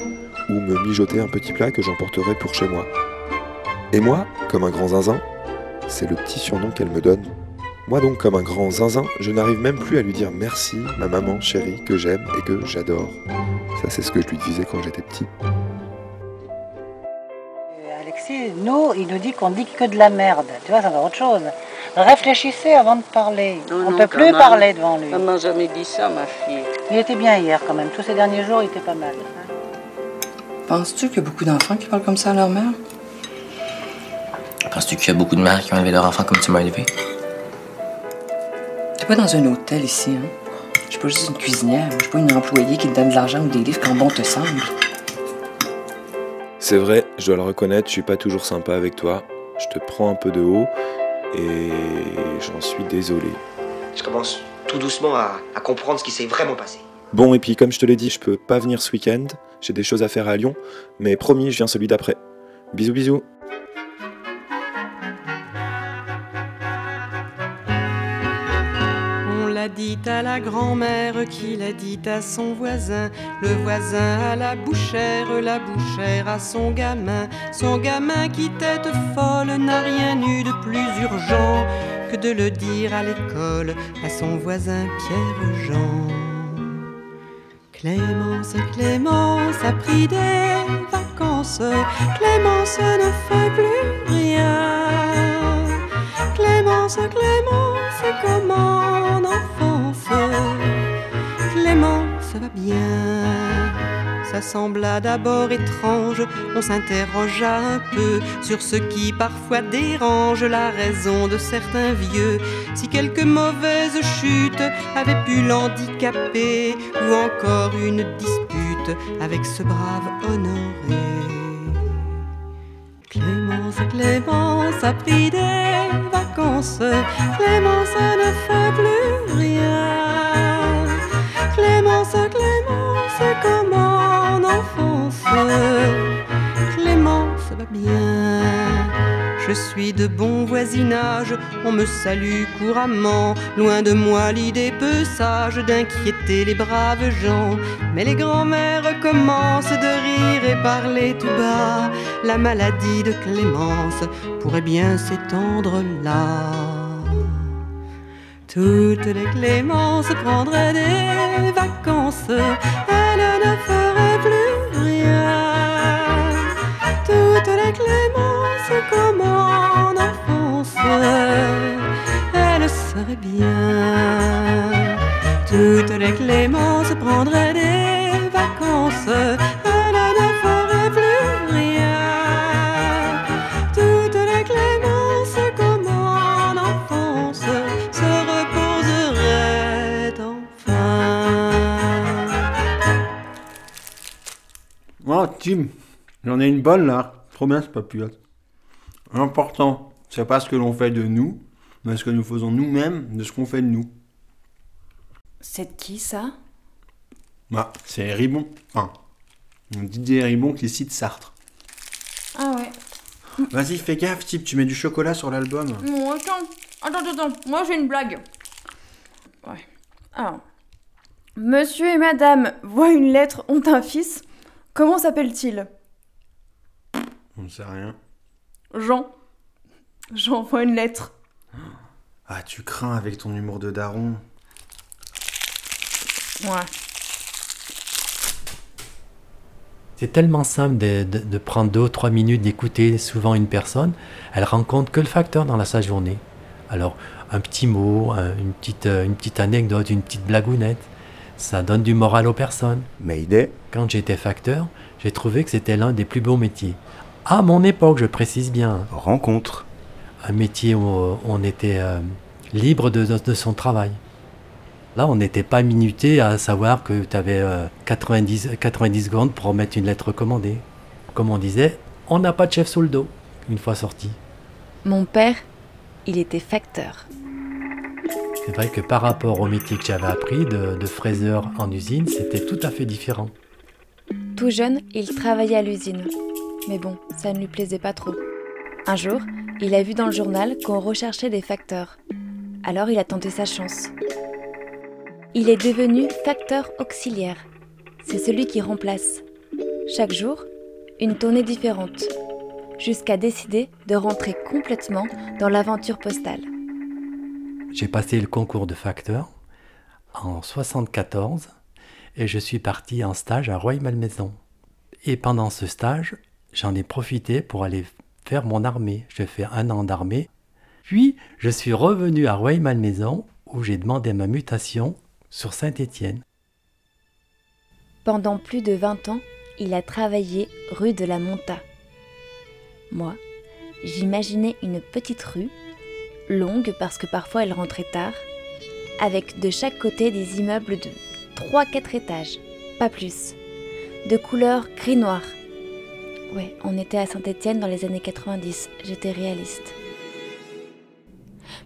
ou me mijoter un petit plat que j'emporterai pour chez moi. Et moi, comme un grand zinzin, c'est le petit surnom qu'elle me donne. Moi donc, comme un grand zinzin, je n'arrive même plus à lui dire merci, ma maman chérie, que j'aime et que j'adore. Ça, c'est ce que je lui disais quand j'étais petit. Alexis, nous, il nous dit qu'on dit que de la merde. Tu vois, ça va autre chose. Réfléchissez avant de parler. On ne peut plus parler devant lui. Elle m'a jamais dit ça, ma fille. Il était bien hier quand même. Tous ces derniers jours, il était pas mal. Penses-tu qu'il y a beaucoup d'enfants qui parlent comme ça à leur mère? Penses-tu qu'il y a beaucoup de mères qui ont élevé leur enfant comme tu m'as élevé? T'es pas dans un hôtel ici, hein? Je suis pas juste une cuisinière. Je suis pas une employée qui te donne de l'argent ou des livres quand bon te semble. C'est vrai, je dois le reconnaître, je suis pas toujours sympa avec toi. Je te prends un peu de haut et j'en suis désolé. Je commence tout doucement à, à comprendre ce qui s'est vraiment passé. Bon, et puis comme je te l'ai dit, je peux pas venir ce week-end. J'ai des choses à faire à Lyon, mais promis, je viens celui d'après. Bisous, bisous. Dit à la grand-mère qui l'a dit à son voisin, le voisin à la bouchère, la bouchère à son gamin, son gamin qui tête folle n'a rien eu de plus urgent que de le dire à l'école à son voisin Pierre-Jean. Clémence, Clémence a pris des vacances, Clémence ne fait plus rien. Clémence, Clémence, comment en enfance Clémence va bien. Ça sembla d'abord étrange, on s'interrogea un peu sur ce qui parfois dérange la raison de certains vieux. Si quelques mauvaises chutes avaient pu l'handicaper, ou encore une dispute avec ce brave honoré. Clémence, Clémence a pris des vacances. Clémence ne fait plus rien. Clémence, Clémence, comme en. Clémence va bien. Je suis de bon voisinage, on me salue couramment. Loin de moi l'idée peu sage d'inquiéter les braves gens. Mais les grands-mères commencent de rire et parler tout bas. La maladie de Clémence pourrait bien s'étendre là. Toutes les Clémences prendraient des vacances, elles ne feraient plus rien. Toutes les Clémences comme en enfance, elles seraient bien. Toutes les Clémences Clémence prendrait des vacances, Oh, Tim, j'en ai une bonne là. Trop bien ce papillote. L'important, c'est pas ce que l'on fait de nous, mais ce que nous faisons nous-mêmes de ce qu'on fait de nous. C'est de qui ça? Bah, c'est Ribon. Enfin, Didier Ribon qui cite Sartre. Ah ouais. Vas-y, fais gaffe, Tim, tu mets du chocolat sur l'album. Non, attends, attends, attends, moi j'ai une blague. Ouais. Alors. Monsieur et madame voient une lettre, ont un fils. Comment s'appelle-t-il? On ne sait rien. Jean. J'envoie une lettre. Ah, tu crains avec ton humour de daron. Ouais. C'est tellement simple de, de- de prendre deux ou trois minutes d'écouter souvent une personne. Elle rencontre que le facteur dans la sa journée. Alors, un petit mot, un- une petite, euh, une petite anecdote, une petite blagounette, ça donne du moral aux personnes. Mayday. Quand j'étais facteur, j'ai trouvé que c'était l'un des plus beaux métiers. À mon époque, je précise bien. Rencontre. Un métier où on était euh, libre de, de- de son travail. Là, on n'était pas minuté à savoir que tu avais 90, 90 secondes pour remettre une lettre commandée. Comme on disait, on n'a pas de chef sous le dos, une fois sorti. Mon père, il était facteur. C'est vrai que par rapport au métier que j'avais appris de, de fraiseur en usine, c'était tout à fait différent. Tout jeune, il travaillait à l'usine. Mais bon, ça ne lui plaisait pas trop. Un jour, il a vu dans le journal qu'on recherchait des facteurs. Alors il a tenté sa chance. Il est devenu facteur auxiliaire. C'est celui qui remplace. Chaque jour, une tournée différente. Jusqu'à décider de rentrer complètement dans l'aventure postale. J'ai passé le concours de facteur en 74 et je suis parti en stage à Rueil-Malmaison. Et pendant ce stage, j'en ai profité pour aller faire mon armée. J'ai fait un an d'armée. Puis, je suis revenu à Rueil-Malmaison où j'ai demandé ma mutation sur Saint-Étienne. Pendant plus de 20 ans, il a travaillé rue de la Monta. Moi, j'imaginais une petite rue, longue parce que parfois elle rentrait tard, avec de chaque côté des immeubles de 3-4 étages, pas plus, de couleur gris-noir. Ouais, on était à Saint-Étienne dans les années 90, j'étais réaliste.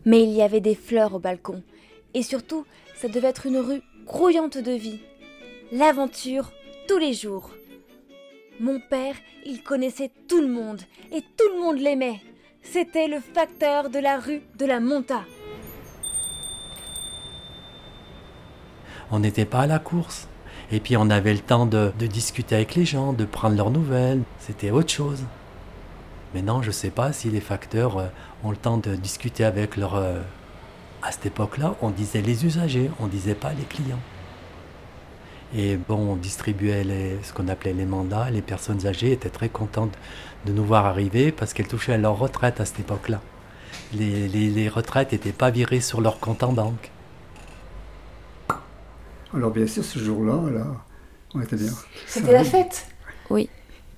Mais il y avait des fleurs au balcon, et surtout, ça devait être une rue grouillante de vie. L'aventure tous les jours. Mon père, il connaissait tout le monde et tout le monde l'aimait. C'était le facteur de la rue de la Monta. On n'était pas à la course. Et puis on avait le temps de, discuter avec les gens, de prendre leurs nouvelles. C'était autre chose. Maintenant, je ne sais pas si les facteurs euh, ont le temps de discuter avec leurs... euh, À cette époque-là, on disait les usagers, on disait pas les clients. Et bon, on distribuait ce qu'on appelait les mandats. Les personnes âgées étaient très contentes de nous voir arriver parce qu'elles touchaient à leur retraite à cette époque-là. Les, les- les retraites n'étaient pas virées sur leur compte en banque. Alors bien sûr, ce jour-là, là, on était bien. C'était la fête Oui,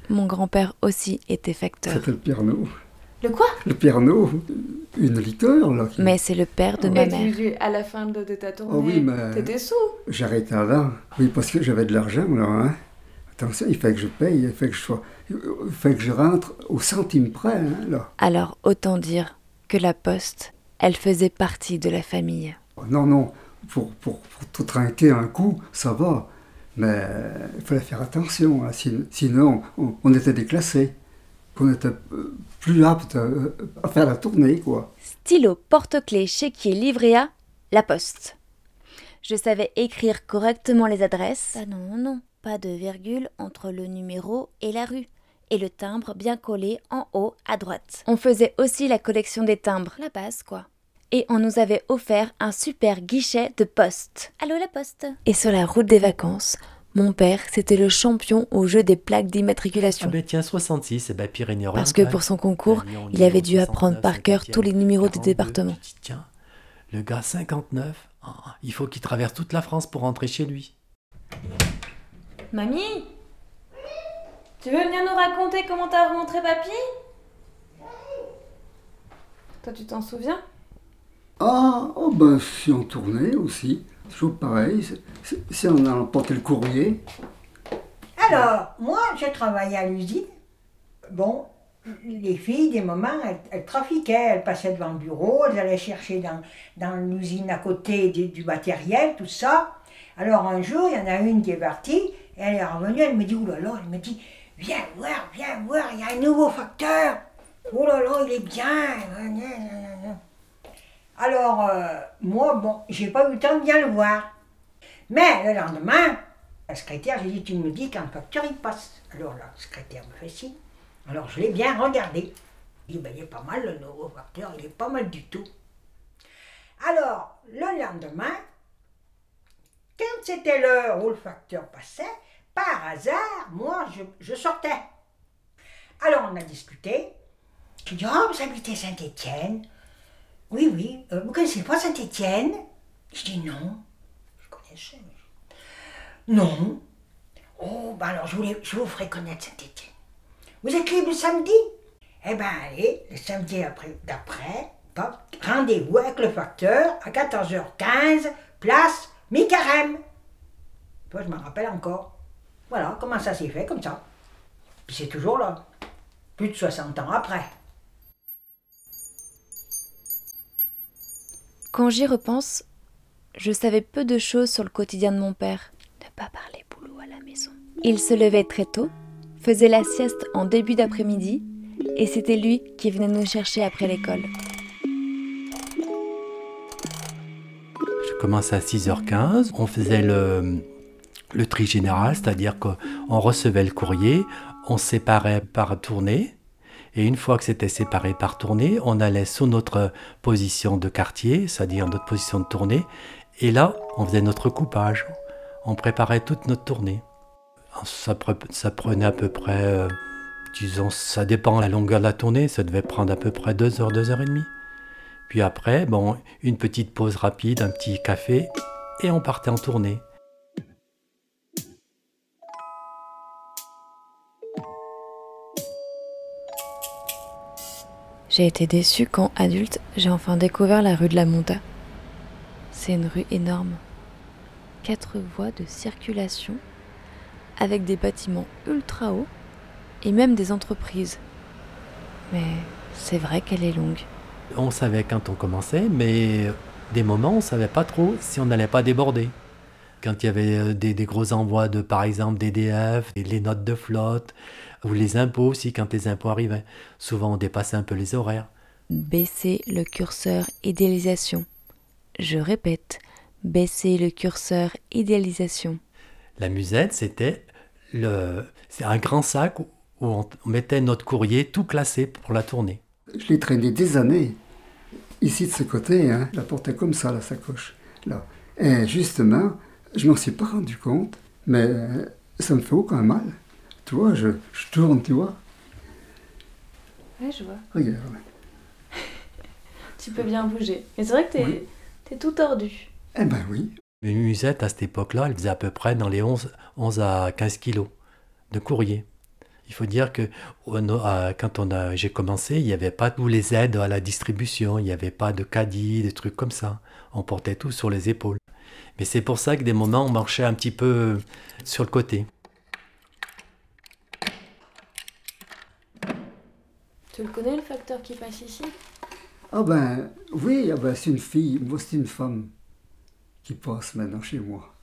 mon grand-père aussi était facteur. C'était le Pernod. Le quoi? Le Pernod, une liqueur, là. qui- Mais c'est le père de ma Et mère. tu- à la fin de, de ta tournée, Oh oui, mais- t'étais sous J'arrêtais là. Oui, parce que j'avais de l'argent, là. Hein. Attention, il fait que je paye, il fait que je sois... Il fait que je rentre au centime près, hein, là. Alors autant dire que la poste, elle faisait partie de la famille. Non, non, pour, pour, pour tout trinquer un coup, ça va. Mais il fallait faire attention, hein, sin- sinon on, on était déclassés. On était euh, plus apte euh, à faire la tournée, quoi. Stylo, porte-clés, chéquier, livret la poste. Je savais écrire correctement les adresses. Ah non, non, non, pas de virgule entre le numéro et la rue. Et le timbre bien collé en haut à droite. On faisait aussi la collection des timbres. La base, quoi. Et on nous avait offert un super guichet de poste. Allô la poste Et sur la route des vacances, mon père, c'était le champion au jeu des plaques Ah d'immatriculation. ben tiens, 66, et ben Pyrénées Parce que pour son concours, il avait dû apprendre par cœur tous les numéros des départements. Tiens, le gars 59, Ah, Il faut qu'il traverse toute la France pour rentrer chez lui. Mamie? Tu veux venir nous raconter comment t'as rencontré papy? Toi, tu t'en souviens? Ah, oh ben, si on tournait aussi. Toujours pareil. c'est- c'est- Si on a emporté le courrier. Alors, moi, j'ai travaillé à l'usine. Bon, les filles, des moments, elles, elles trafiquaient. Elles passaient devant le bureau, elles allaient chercher dans, dans l'usine à côté du, du matériel, tout ça. Alors, un jour, il y en a une qui est partie, et elle est revenue, elle me dit, oh là là, elle me dit, viens voir, viens voir, il y a un nouveau facteur. Oh là là, il est bien. Alors, euh, moi, bon, j'ai pas eu le temps de bien le voir. Mais le lendemain, la secrétaire, j'ai dit, tu me dis le facteur il passe. Alors la secrétaire me fait si. Alors je l'ai bien regardé. Il dit, ben, il est pas mal le nouveau facteur, il est pas mal du tout. Alors, le lendemain, quand c'était l'heure où le facteur passait, par hasard, moi, je, sortais. Alors on a discuté. Je dis, oh, vous habitez Saint-Étienne Oui, oui. Euh, vous connaissez pas Saint-Étienne? Je dis, non. Je connaissais. mais- Non. Oh, ben alors je, voulais, je vous ferai connaître Saint-Étienne. Vous êtes libre le samedi? Eh ben allez, le samedi après- d'après, rendez-vous avec le facteur à 14h15, place mi-carême. Toi, je m'en rappelle encore. Voilà comment ça s'est fait, comme ça. Puis c'est toujours là. Plus de 60 ans après. Quand j'y repense, je savais peu de choses sur le quotidien de mon père. Ne pas parler boulot à la maison. Il se levait très tôt, faisait la sieste en début d'après-midi, et c'était lui qui venait nous chercher après l'école. Je commençais à 6h15, on faisait le, le tri général, c'est-à-dire qu'on recevait le courrier, on séparait par tournée, et une fois que c'était séparé par tournée, on allait sous notre position de quartier, c'est-à-dire notre position de tournée, et là, on faisait notre coupage. On préparait toute notre tournée. Ça prenait à peu près, euh, disons, ça dépend de la longueur de la tournée, ça devait prendre à peu près 2 heures, 2 heures et demie. Puis après, bon, une petite pause rapide, un petit café, et on partait en tournée. J'ai été déçue quand, adulte, j'ai enfin découvert la rue de la Monta. C'est une rue énorme. Quatre voies de circulation, avec des bâtiments ultra hauts, et même des entreprises. Mais c'est vrai qu'elle est longue. On savait quand on commençait, mais des moments, on savait pas trop si on n'allait pas déborder. Quand il y avait euh, des, gros envois de, par exemple, d'EDF, et les notes de flotte, ou les impôts aussi, quand les impôts arrivaient. Souvent, on dépassait un peu les horaires. Baisser le curseur idéalisation. Je répète, baisser le curseur idéalisation. La musette, c'était le, c'est un grand sac où on mettait notre courrier tout classé pour la tournée. Je l'ai traîné des années. Ici, de ce côté, hein, je la portais comme ça, la sacoche. Là. Et justement, je m'en suis pas rendu compte, mais euh, ça me fait aucun mal. Tu vois, je, je tourne, tu vois. Ouais, je vois. Regarde. Tu peux bien bouger. Mais c'est vrai que t'es Oui. t'es tout tordu. Eh ben oui. Une musette, à cette époque-là, elle faisait à peu près dans les 11, 11 à 15 kilos de courrier. Il faut dire que on a- quand on a, j'ai commencé, il n'y avait pas tous les aides à la distribution, il n'y avait pas de caddie, des trucs comme ça. On portait tout sur les épaules. Mais c'est pour ça que des moments, on marchait un petit peu sur le côté. Tu le connais le facteur qui passe ici? Ah ben, oui, ah ben, c'est une fille, moi c'est une femme qui passe maintenant chez moi.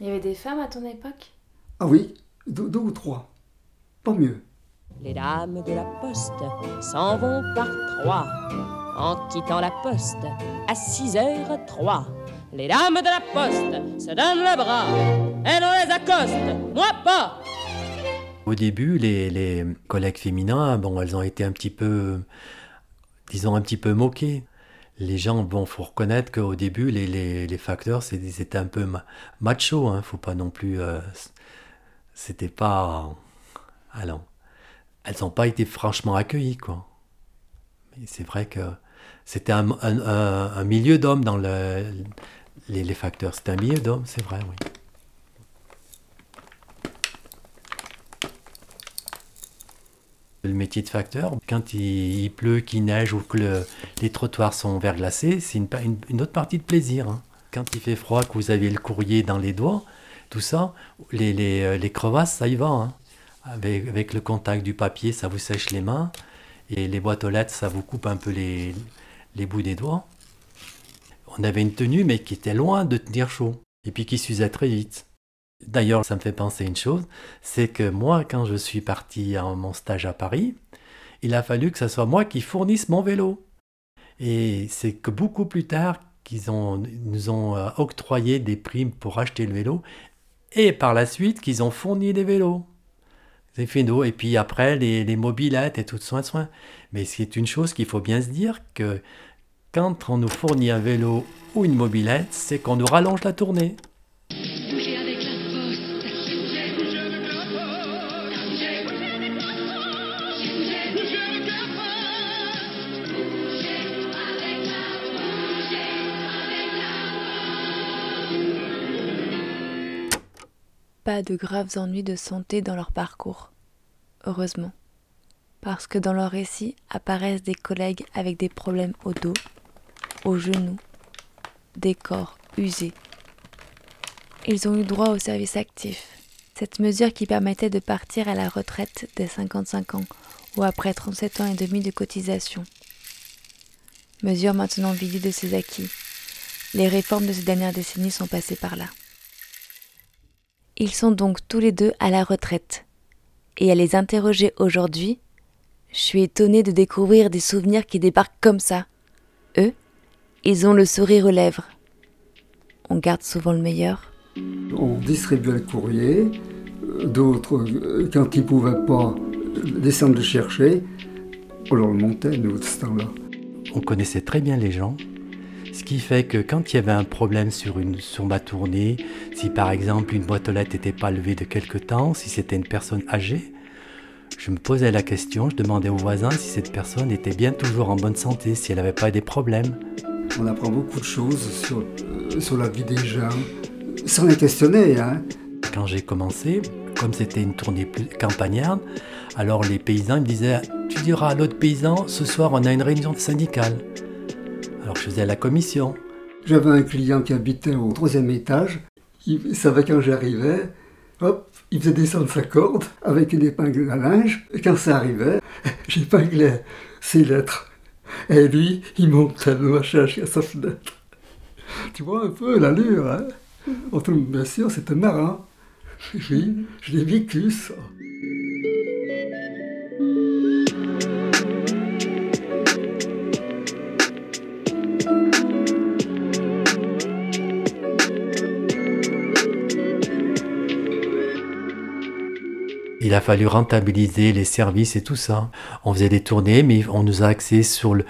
Il y avait des femmes à ton époque? Ah oui, deux, deux ou trois. Pas mieux. Les dames de la poste s'en vont par trois en quittant la poste à 6h03. Les dames de la poste se donnent le bras, elles on les accoste, moi pas. Au début, les, les collègues féminins, bon, elles ont été un petit peu, disons, un petit peu moquées. Les gens, bon, faut reconnaître qu'au début, les, les, les facteurs, c'était un peu ma- macho, hein, faut pas non plus. euh, c'était pas. Alors, elles n'ont pas été franchement accueillies, quoi. Mais c'est vrai que c'était un, un- un- milieu d'hommes dans le, Les, les facteurs, c'est un billet d'homme, c'est vrai, oui. Le métier de facteur, quand il, pleut, qu'il neige ou que le- les trottoirs sont verglacés, c'est une, une- autre partie de plaisir. hein. Quand il fait froid, que vous avez le courrier dans les doigts, tout ça, les, euh, crevasses, ça y va. hein. Avec, avec le contact du papier, ça vous sèche les mains. Et les boîtes aux lettres, ça vous coupe un peu les, les bouts des doigts. On avait une tenue, mais qui était loin de tenir chaud. Et puis qui s'usait très vite. D'ailleurs, ça me fait penser une chose, c'est que moi, quand je suis parti à mon stage à Paris, il a fallu que ce soit moi qui fournisse mon vélo. Et c'est que beaucoup plus tard qu'ils nous ont euh, octroyé des primes pour acheter le vélo, et par la suite qu'ils ont fourni des vélos. Des vélos, et puis après les, les mobilettes et tout soin soin. Mais c'est une chose qu'il faut bien se dire que quand on nous fournit un vélo ou une mobilette, c'est qu'on nous rallonge la tournée. Pas de graves ennuis de santé dans leur parcours. Heureusement. Parce que dans leur récit apparaissent des collègues avec des problèmes au dos, aux genoux, des corps usés. Ils ont eu droit au service actif, cette mesure qui permettait de partir à la retraite dès 55 ans ou après 37 ans et demi de cotisation. Mesure maintenant vidée de ses acquis. Les réformes de ces dernières décennies sont passées par là. Ils sont donc tous les deux à la retraite. Et à les interroger aujourd'hui, je suis étonnée de découvrir des souvenirs qui débarquent comme ça. Eux, ils ont le sourire aux lèvres. On garde souvent le meilleur. On distribuait le courrier, euh, d'autres, euh, quand ils ne pouvaient pas descendre le chercher, on leur le montait, nous, de ce temps-là. On connaissait très bien les gens, ce qui fait que quand il y avait un problème sur, une, sur ma tournée, si par exemple une boîte aux lettres n'était pas levée de quelque temps, si c'était une personne âgée, je me posais la question, je demandais aux voisins si cette personne était bien toujours en bonne santé, si elle n'avait pas des problèmes. On apprend beaucoup de choses sur, euh, sur la vie des gens, sans les questionner. Hein. Quand j'ai commencé, comme c'était une tournée plus campagnarde, alors les paysans ils me disaient Tu diras à l'autre paysan, ce soir on a une réunion syndicale. Alors je faisais la commission. J'avais un client qui habitait au troisième étage. Il savait quand j'arrivais, hop, il faisait descendre sa corde avec une épingle à linge. Et quand ça arrivait, j'épinglais ses lettres. Et lui, il montait le machin jusqu'à sa fenêtre. Tu vois un peu l'allure, hein? Autant, Bien sûr, c'était marrant. Oui, je l'ai vécu, ça. Il a fallu rentabiliser les services et tout ça. On faisait des tournées, mais on nous a axé sur, le,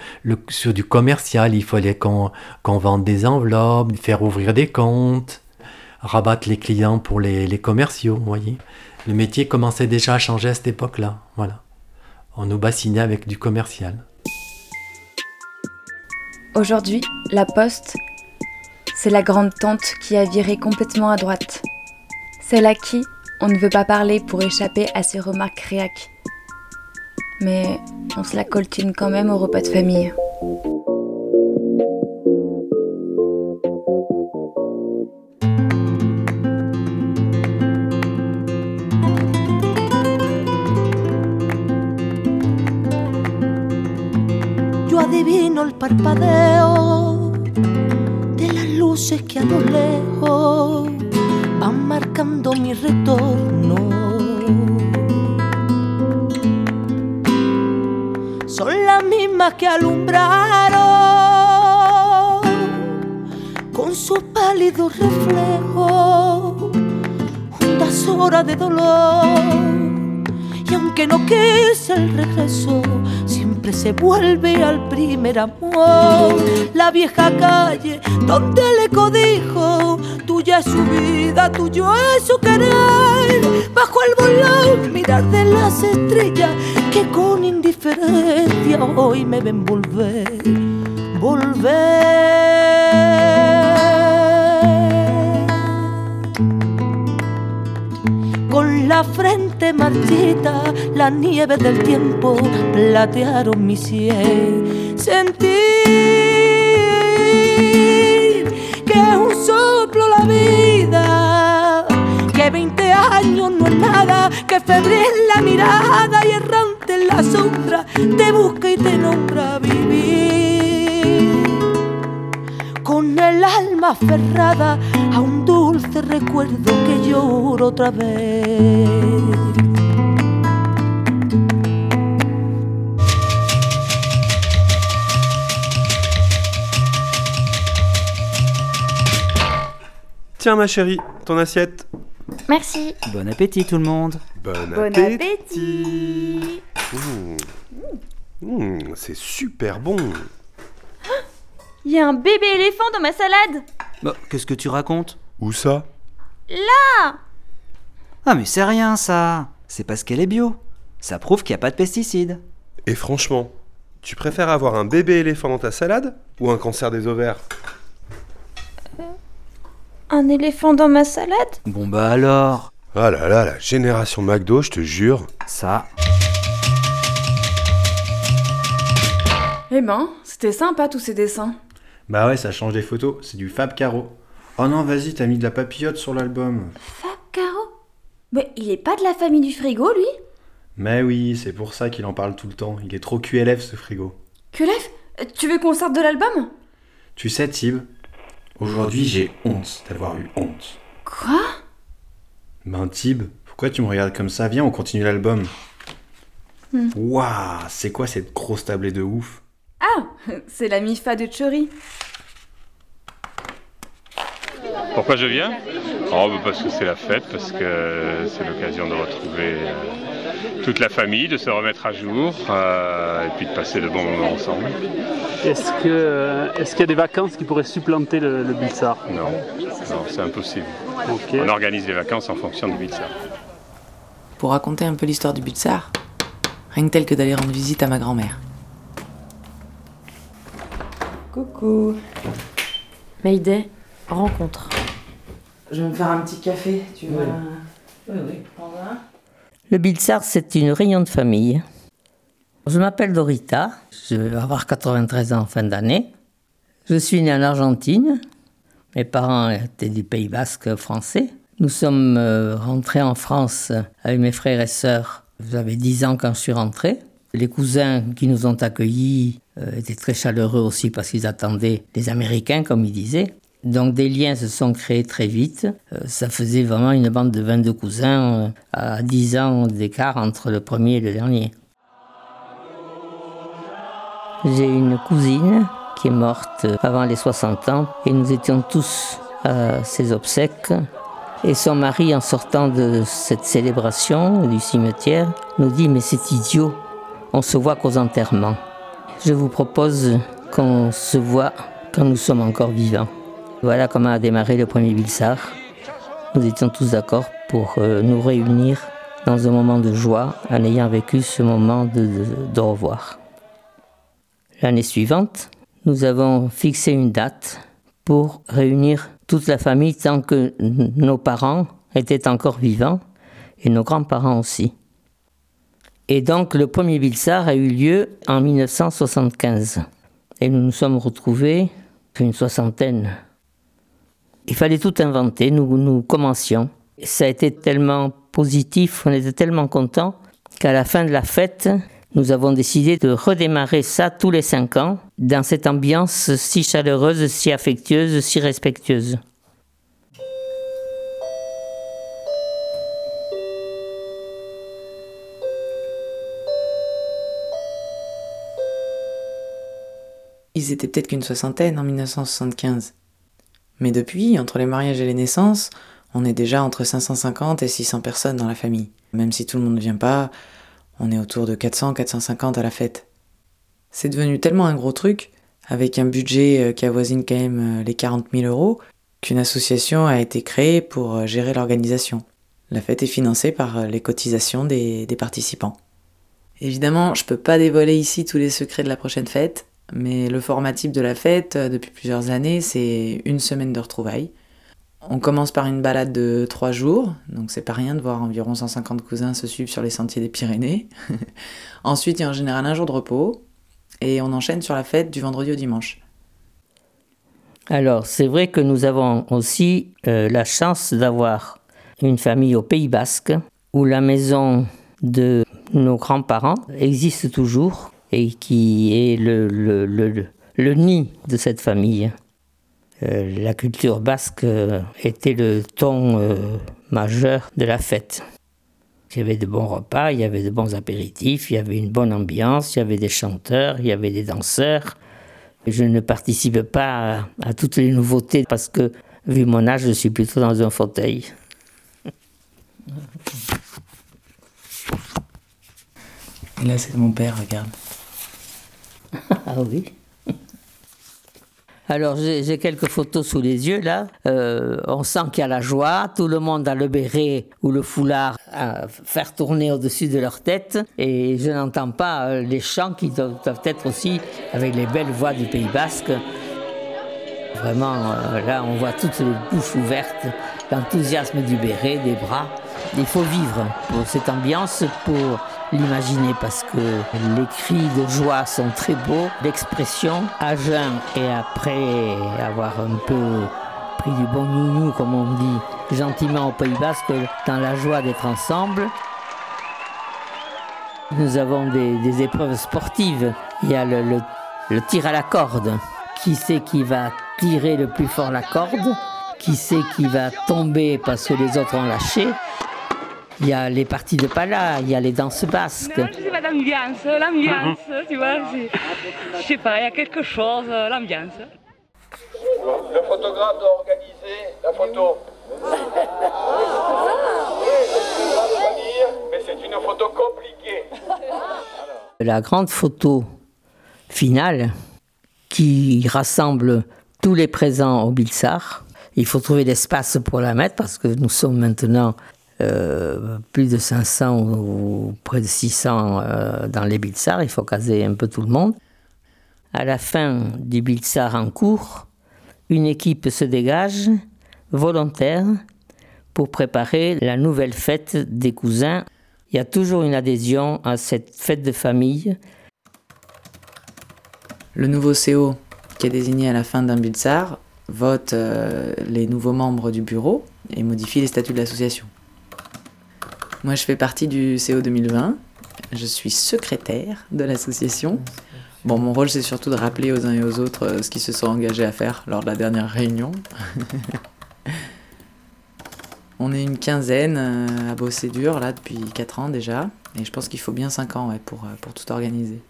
sur du commercial. Il fallait qu'on qu'on vende des enveloppes, faire ouvrir des comptes, rabattre les clients pour les, les commerciaux, vous voyez. Le métier commençait déjà à changer à cette époque-là. Voilà. On nous bassinait avec du commercial. Aujourd'hui, la poste, c'est la grande tante qui a viré complètement à droite. Celle à qui on ne veut pas parler pour échapper à ses remarques réac. Mais on se la coltine quand même au repas de famille. Yo adivino el parpadeo van marcando mi retorno. Son las mismas que alumbraron con su pálido reflejo juntas horas de dolor. Y aunque no quise el regreso, siempre se vuelve al primer amor. La vieja calle donde el eco dijo, tuya es su vida, tuyo es su querer. Bajo el volón, mirar de las estrellas que con indiferencia hoy me ven volver, volver. Con la frente marchita, la nieve del tiempo platearon mi sien. Sentí 20 años no es nada, que febril la mirada y errante en la sombra te busca y te nombra vivir. Con el alma aferrada a un dulce recuerdo que lloro otra vez. Tiens ma chérie, ton assiette. Merci. Bon appétit tout le monde. Bon, Bon appétit. Mmh. Mmh, c'est super bon. Il y a un bébé éléphant dans ma salade Bah, qu'est-ce que tu racontes? Où ça? Là Ah mais c'est rien ça. C'est parce qu'elle est bio. Ça prouve qu'il n'y a pas de pesticides. Et franchement, tu préfères avoir un bébé éléphant dans ta salade ou un cancer des ovaires? Un éléphant dans ma salade Bon bah alors. Ah là là, la génération McDo, je te jure. Ça. Eh ben, c'était sympa tous ces dessins. Bah ouais, ça change des photos, c'est du Fab Caro. Oh non, vas-y, t'as mis de la papillote sur l'album. Fab Caro? Mais il est pas de la famille du frigo, lui? Mais oui, c'est pour ça qu'il en parle tout le temps. Il est trop QLF ce frigo. Kulef Tu veux qu'on sorte de l'album? Tu sais, Tib, aujourd'hui j'ai honte d'avoir eu honte. Quoi? Ben Tib, pourquoi tu me regardes comme ça? Viens, on continue l'album. Hmm. Waouh, c'est quoi cette grosse tablée de ouf? Ah C'est la Mifa de Chori. Pourquoi je viens? Oh, bah, parce que c'est la fête, parce que c'est l'occasion de retrouver euh, toute la famille, de se remettre à jour, euh, et puis de passer de bons moments ensemble. Est-ce que euh, est-ce qu'il y a des vacances qui pourraient supplanter le, le Bulsar Non, non, c'est impossible. On organise les vacances en fonction du Bilsar. Pour raconter un peu l'histoire du Butsar, rien que tel que d'aller rendre visite à ma grand-mère. Coucou. Mayday, rencontre. Je vais me faire un petit café, tu veux Oui, oui. Le Bilsar, c'est une réunion de famille. Je m'appelle Dorita, je vais avoir 93 ans en fin d'année. Je suis née en Argentine. Mes parents étaient du Pays Basque français. Nous sommes euh, rentrés en France avec mes frères et sœurs. J'avais 10 ans quand je suis rentré. Les cousins qui nous ont accueillis euh, étaient très chaleureux aussi parce qu'ils attendaient les Américains, comme ils disaient. Donc des liens se sont créés très vite. Euh, ça faisait vraiment une bande de 22 cousins euh, à 10 ans d'écart entre le premier et le dernier. J'ai une cousine qui est morte avant les 60 ans et nous étions tous à ses obsèques. Et son mari, en sortant de cette célébration du cimetière, nous dit Mais c'est idiot, on se voit qu'aux enterrements. Je vous propose qu'on se voit quand nous sommes encore vivants. Voilà comment a démarré le premier Bilsar. Nous étions tous d'accord pour euh, nous réunir dans un moment de joie en ayant vécu ce moment de, revoir. L'année suivante, nous avons fixé une date pour réunir toute la famille tant que nos parents étaient encore vivants et nos grands-parents aussi. Et donc le premier Bilsar a eu lieu en 1975. Et nous nous sommes retrouvés, une soixantaine. Il fallait tout inventer, nous, nous commencions. Ça a été tellement positif, on était tellement contents qu'à la fin de la fête, nous avons décidé de redémarrer ça tous les cinq ans, dans cette ambiance si chaleureuse, si affectueuse, si respectueuse. Ils étaient peut-être qu'une soixantaine en 1975. Mais depuis, entre les mariages et les naissances, on est déjà entre 550 et 600 personnes dans la famille. Même si tout le monde ne vient pas, on est autour de 400-450 à la fête. C'est devenu tellement un gros truc, avec un budget euh, qui avoisine quand même euh, les 40 000 euros, qu'une association a été créée pour euh, gérer l'organisation. La fête est financée par les cotisations des, des participants. Évidemment, je peux pas dévoiler ici tous les secrets de la prochaine fête, mais le format type de la fête, euh, depuis plusieurs années, c'est une semaine de retrouvailles. On commence par une balade de trois jours, donc c'est pas rien de voir environ 150 cousins se suivre sur les sentiers des Pyrénées. Ensuite, il y a en général un jour de repos, et on enchaîne sur la fête du vendredi au dimanche. Alors, c'est vrai que nous avons aussi euh, la chance d'avoir une famille au Pays Basque, où la maison de nos grands-parents existe toujours et qui est le, nid de cette famille. Euh, la culture basque euh, était le ton euh, majeur de la fête. Il y avait de bons repas, il y avait de bons apéritifs, il y avait une bonne ambiance, il y avait des chanteurs, il y avait des danseurs. Je ne participe pas à, à toutes les nouveautés parce que, vu mon âge, je suis plutôt dans un fauteuil. Et là, c'est mon père, regarde. ah oui. Alors j'ai quelques photos sous les yeux là. Euh, on sent qu'il y a la joie. Tout le monde a le béret ou le foulard à faire tourner au-dessus de leur tête. Et je n'entends pas euh, les chants qui doivent, doivent être aussi avec les belles voix du Pays Basque. Vraiment, euh, là, on voit toutes les bouches ouvertes, l'enthousiasme du béret, des bras. Il faut vivre pour cette ambiance, pour l'imaginer, parce que les cris de joie sont très beaux, l'expression à jeun et après avoir un peu pris du bon nounou, comme on dit gentiment au Pays Basque, dans la joie d'être ensemble. Nous avons des, épreuves sportives. Il y a le, le- le tir à la corde. Qui c'est qui va tirer le plus fort la corde? Qui c'est qui va tomber parce que les autres ont lâché? Il y a les parties de pala, il y a les danses basques. Je sais pas, l'ambiance, l'ambiance, tu vois, je sais pas, il y a quelque chose, euh, l'ambiance. Le photographe doit organiser la photo. Mais c'est une photo compliquée. La grande photo finale qui rassemble tous les présents au Bilsar. Il faut trouver l'espace pour la mettre parce que nous sommes maintenant euh, plus de 500 ou près de 600 euh, dans les Bilsar. Il faut caser un peu tout le monde. À la fin du Bilsar en cours, une équipe se dégage, volontaire, pour préparer la nouvelle fête des cousins. Il y a toujours une adhésion à cette fête de famille. Le nouveau CO, qui est désigné à la fin d'un Bulsar, vote euh, les nouveaux membres du bureau et modifie les statuts de l'association. Moi, je fais partie du CO 2020. Je suis secrétaire de l'association. Bon, mon rôle, c'est surtout de rappeler aux uns et aux autres euh, ce qu'ils se sont engagés à faire lors de la dernière réunion. On est une quinzaine euh, à bosser dur, là, depuis 4 ans déjà. Et je pense qu'il faut bien 5 ans ouais, pour, euh, pour tout organiser.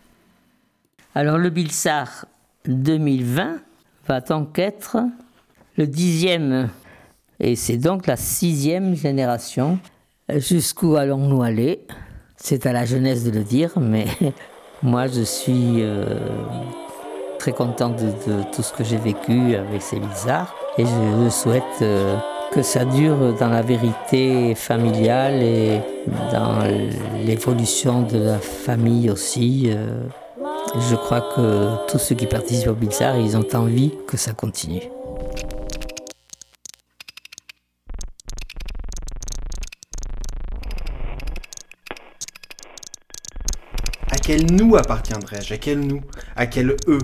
Alors le Bilsar 2020 va donc être le dixième, et c'est donc la sixième génération. Jusqu'où allons-nous aller? C'est à la jeunesse de le dire, mais moi je suis euh, très content de, tout ce que j'ai vécu avec ces Bilsars, et je, souhaite euh, que ça dure dans la vérité familiale et dans l'évolution de la famille aussi. euh. Je crois que tous ceux qui participent au Bilsar, ils ont envie que ça continue. Quel nous appartiendrais-je À quel nous? À quel eux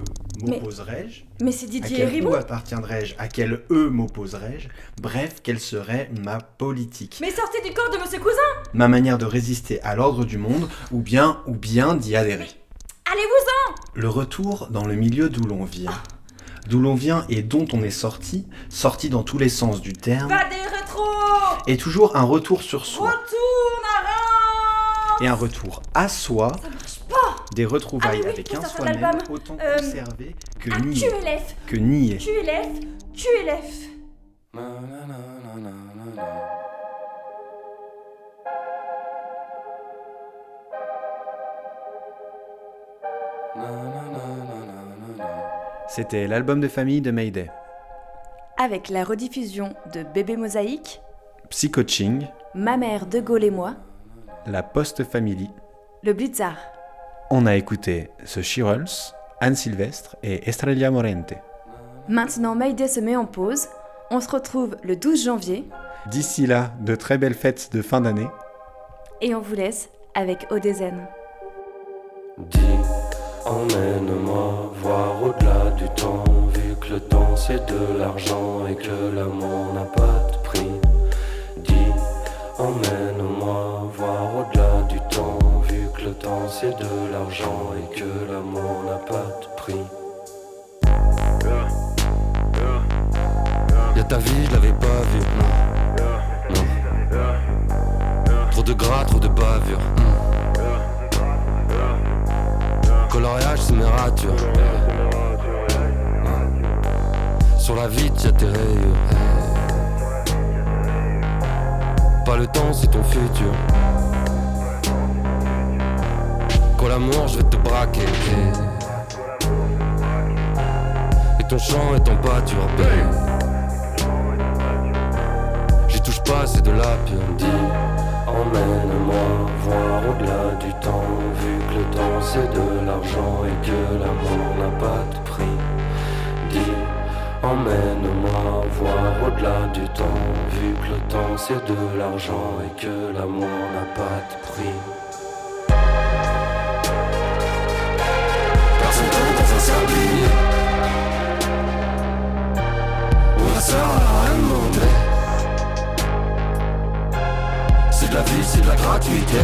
Mais- m'opposerais-je mais c'est À Didier quel Ribon. nous appartiendrais-je À quel eux m'opposerais-je Bref, quelle serait ma politique? Mais sortez du corps de Monsieur Cousin! Ma manière de résister à l'ordre du monde ou bien, ou bien d'y adhérer. Allez-vous-en! Le retour dans le milieu d'où l'on vient. D'où l'on vient et dont on est sorti, sorti dans tous les sens du terme, Pas des rétros! est toujours un retour sur soi. Retourne à Et un retour à soi, pas. Des retrouvailles Ah oui, avec un soi-même autant Euh, conservé que Ah, nié. tu élèves Que Tu élèves C'était l'album de famille de Mayday. Avec la rediffusion de Bébé Mosaïque, Psychoaching, Ma mère de Gaulle et moi, la Post Family. le Blitzard. On a écouté The Shirels, Anne Sylvestre et Estrella Morente. Maintenant Mayday se met en pause. On se retrouve le 12 janvier D'ici là, de très belles fêtes de fin d'année. et on vous laisse avec Odezen. Emmène-moi voir au-delà du temps, vu que le temps c'est de l'argent et que l'amour n'a pas de prix. Dis, emmène-moi c'est de l'argent et que l'amour n'a pas de prix. Y'a ta vie, je l'avais pas vue, non. non. Trop de gras, trop de bavure. Coloriage, c'est mes ratures. Sur la vitre, y'a tes rayures. Pas le temps, c'est ton futur. Quand l'amour, je vais te braquer. Et ton chant est en pâture, J'y touche pas, c'est de la. Dis, emmène-moi voir au-delà du temps, vu que le temps c'est de l'argent et que l'amour n'a pas de prix. Dis, emmène-moi voir au-delà du temps, vu que le temps c'est de l'argent et que l'amour n'a pas de prix. La sœur a rien demandé C'est de la vie, c'est de la gratuité.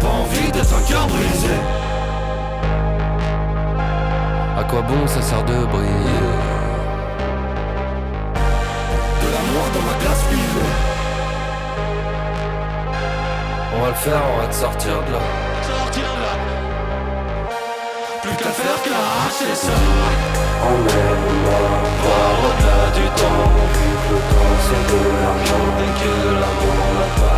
Pas envie d'être un cœur brisé. À quoi bon ça sert de briller? De l'amour dans ma glace privée On va le faire, on va te sortir de là faire qu'à arracher ça Emmène-moi voir au-delà du temps. Que le temps c'est de l'argent Et que l'amour n'a pas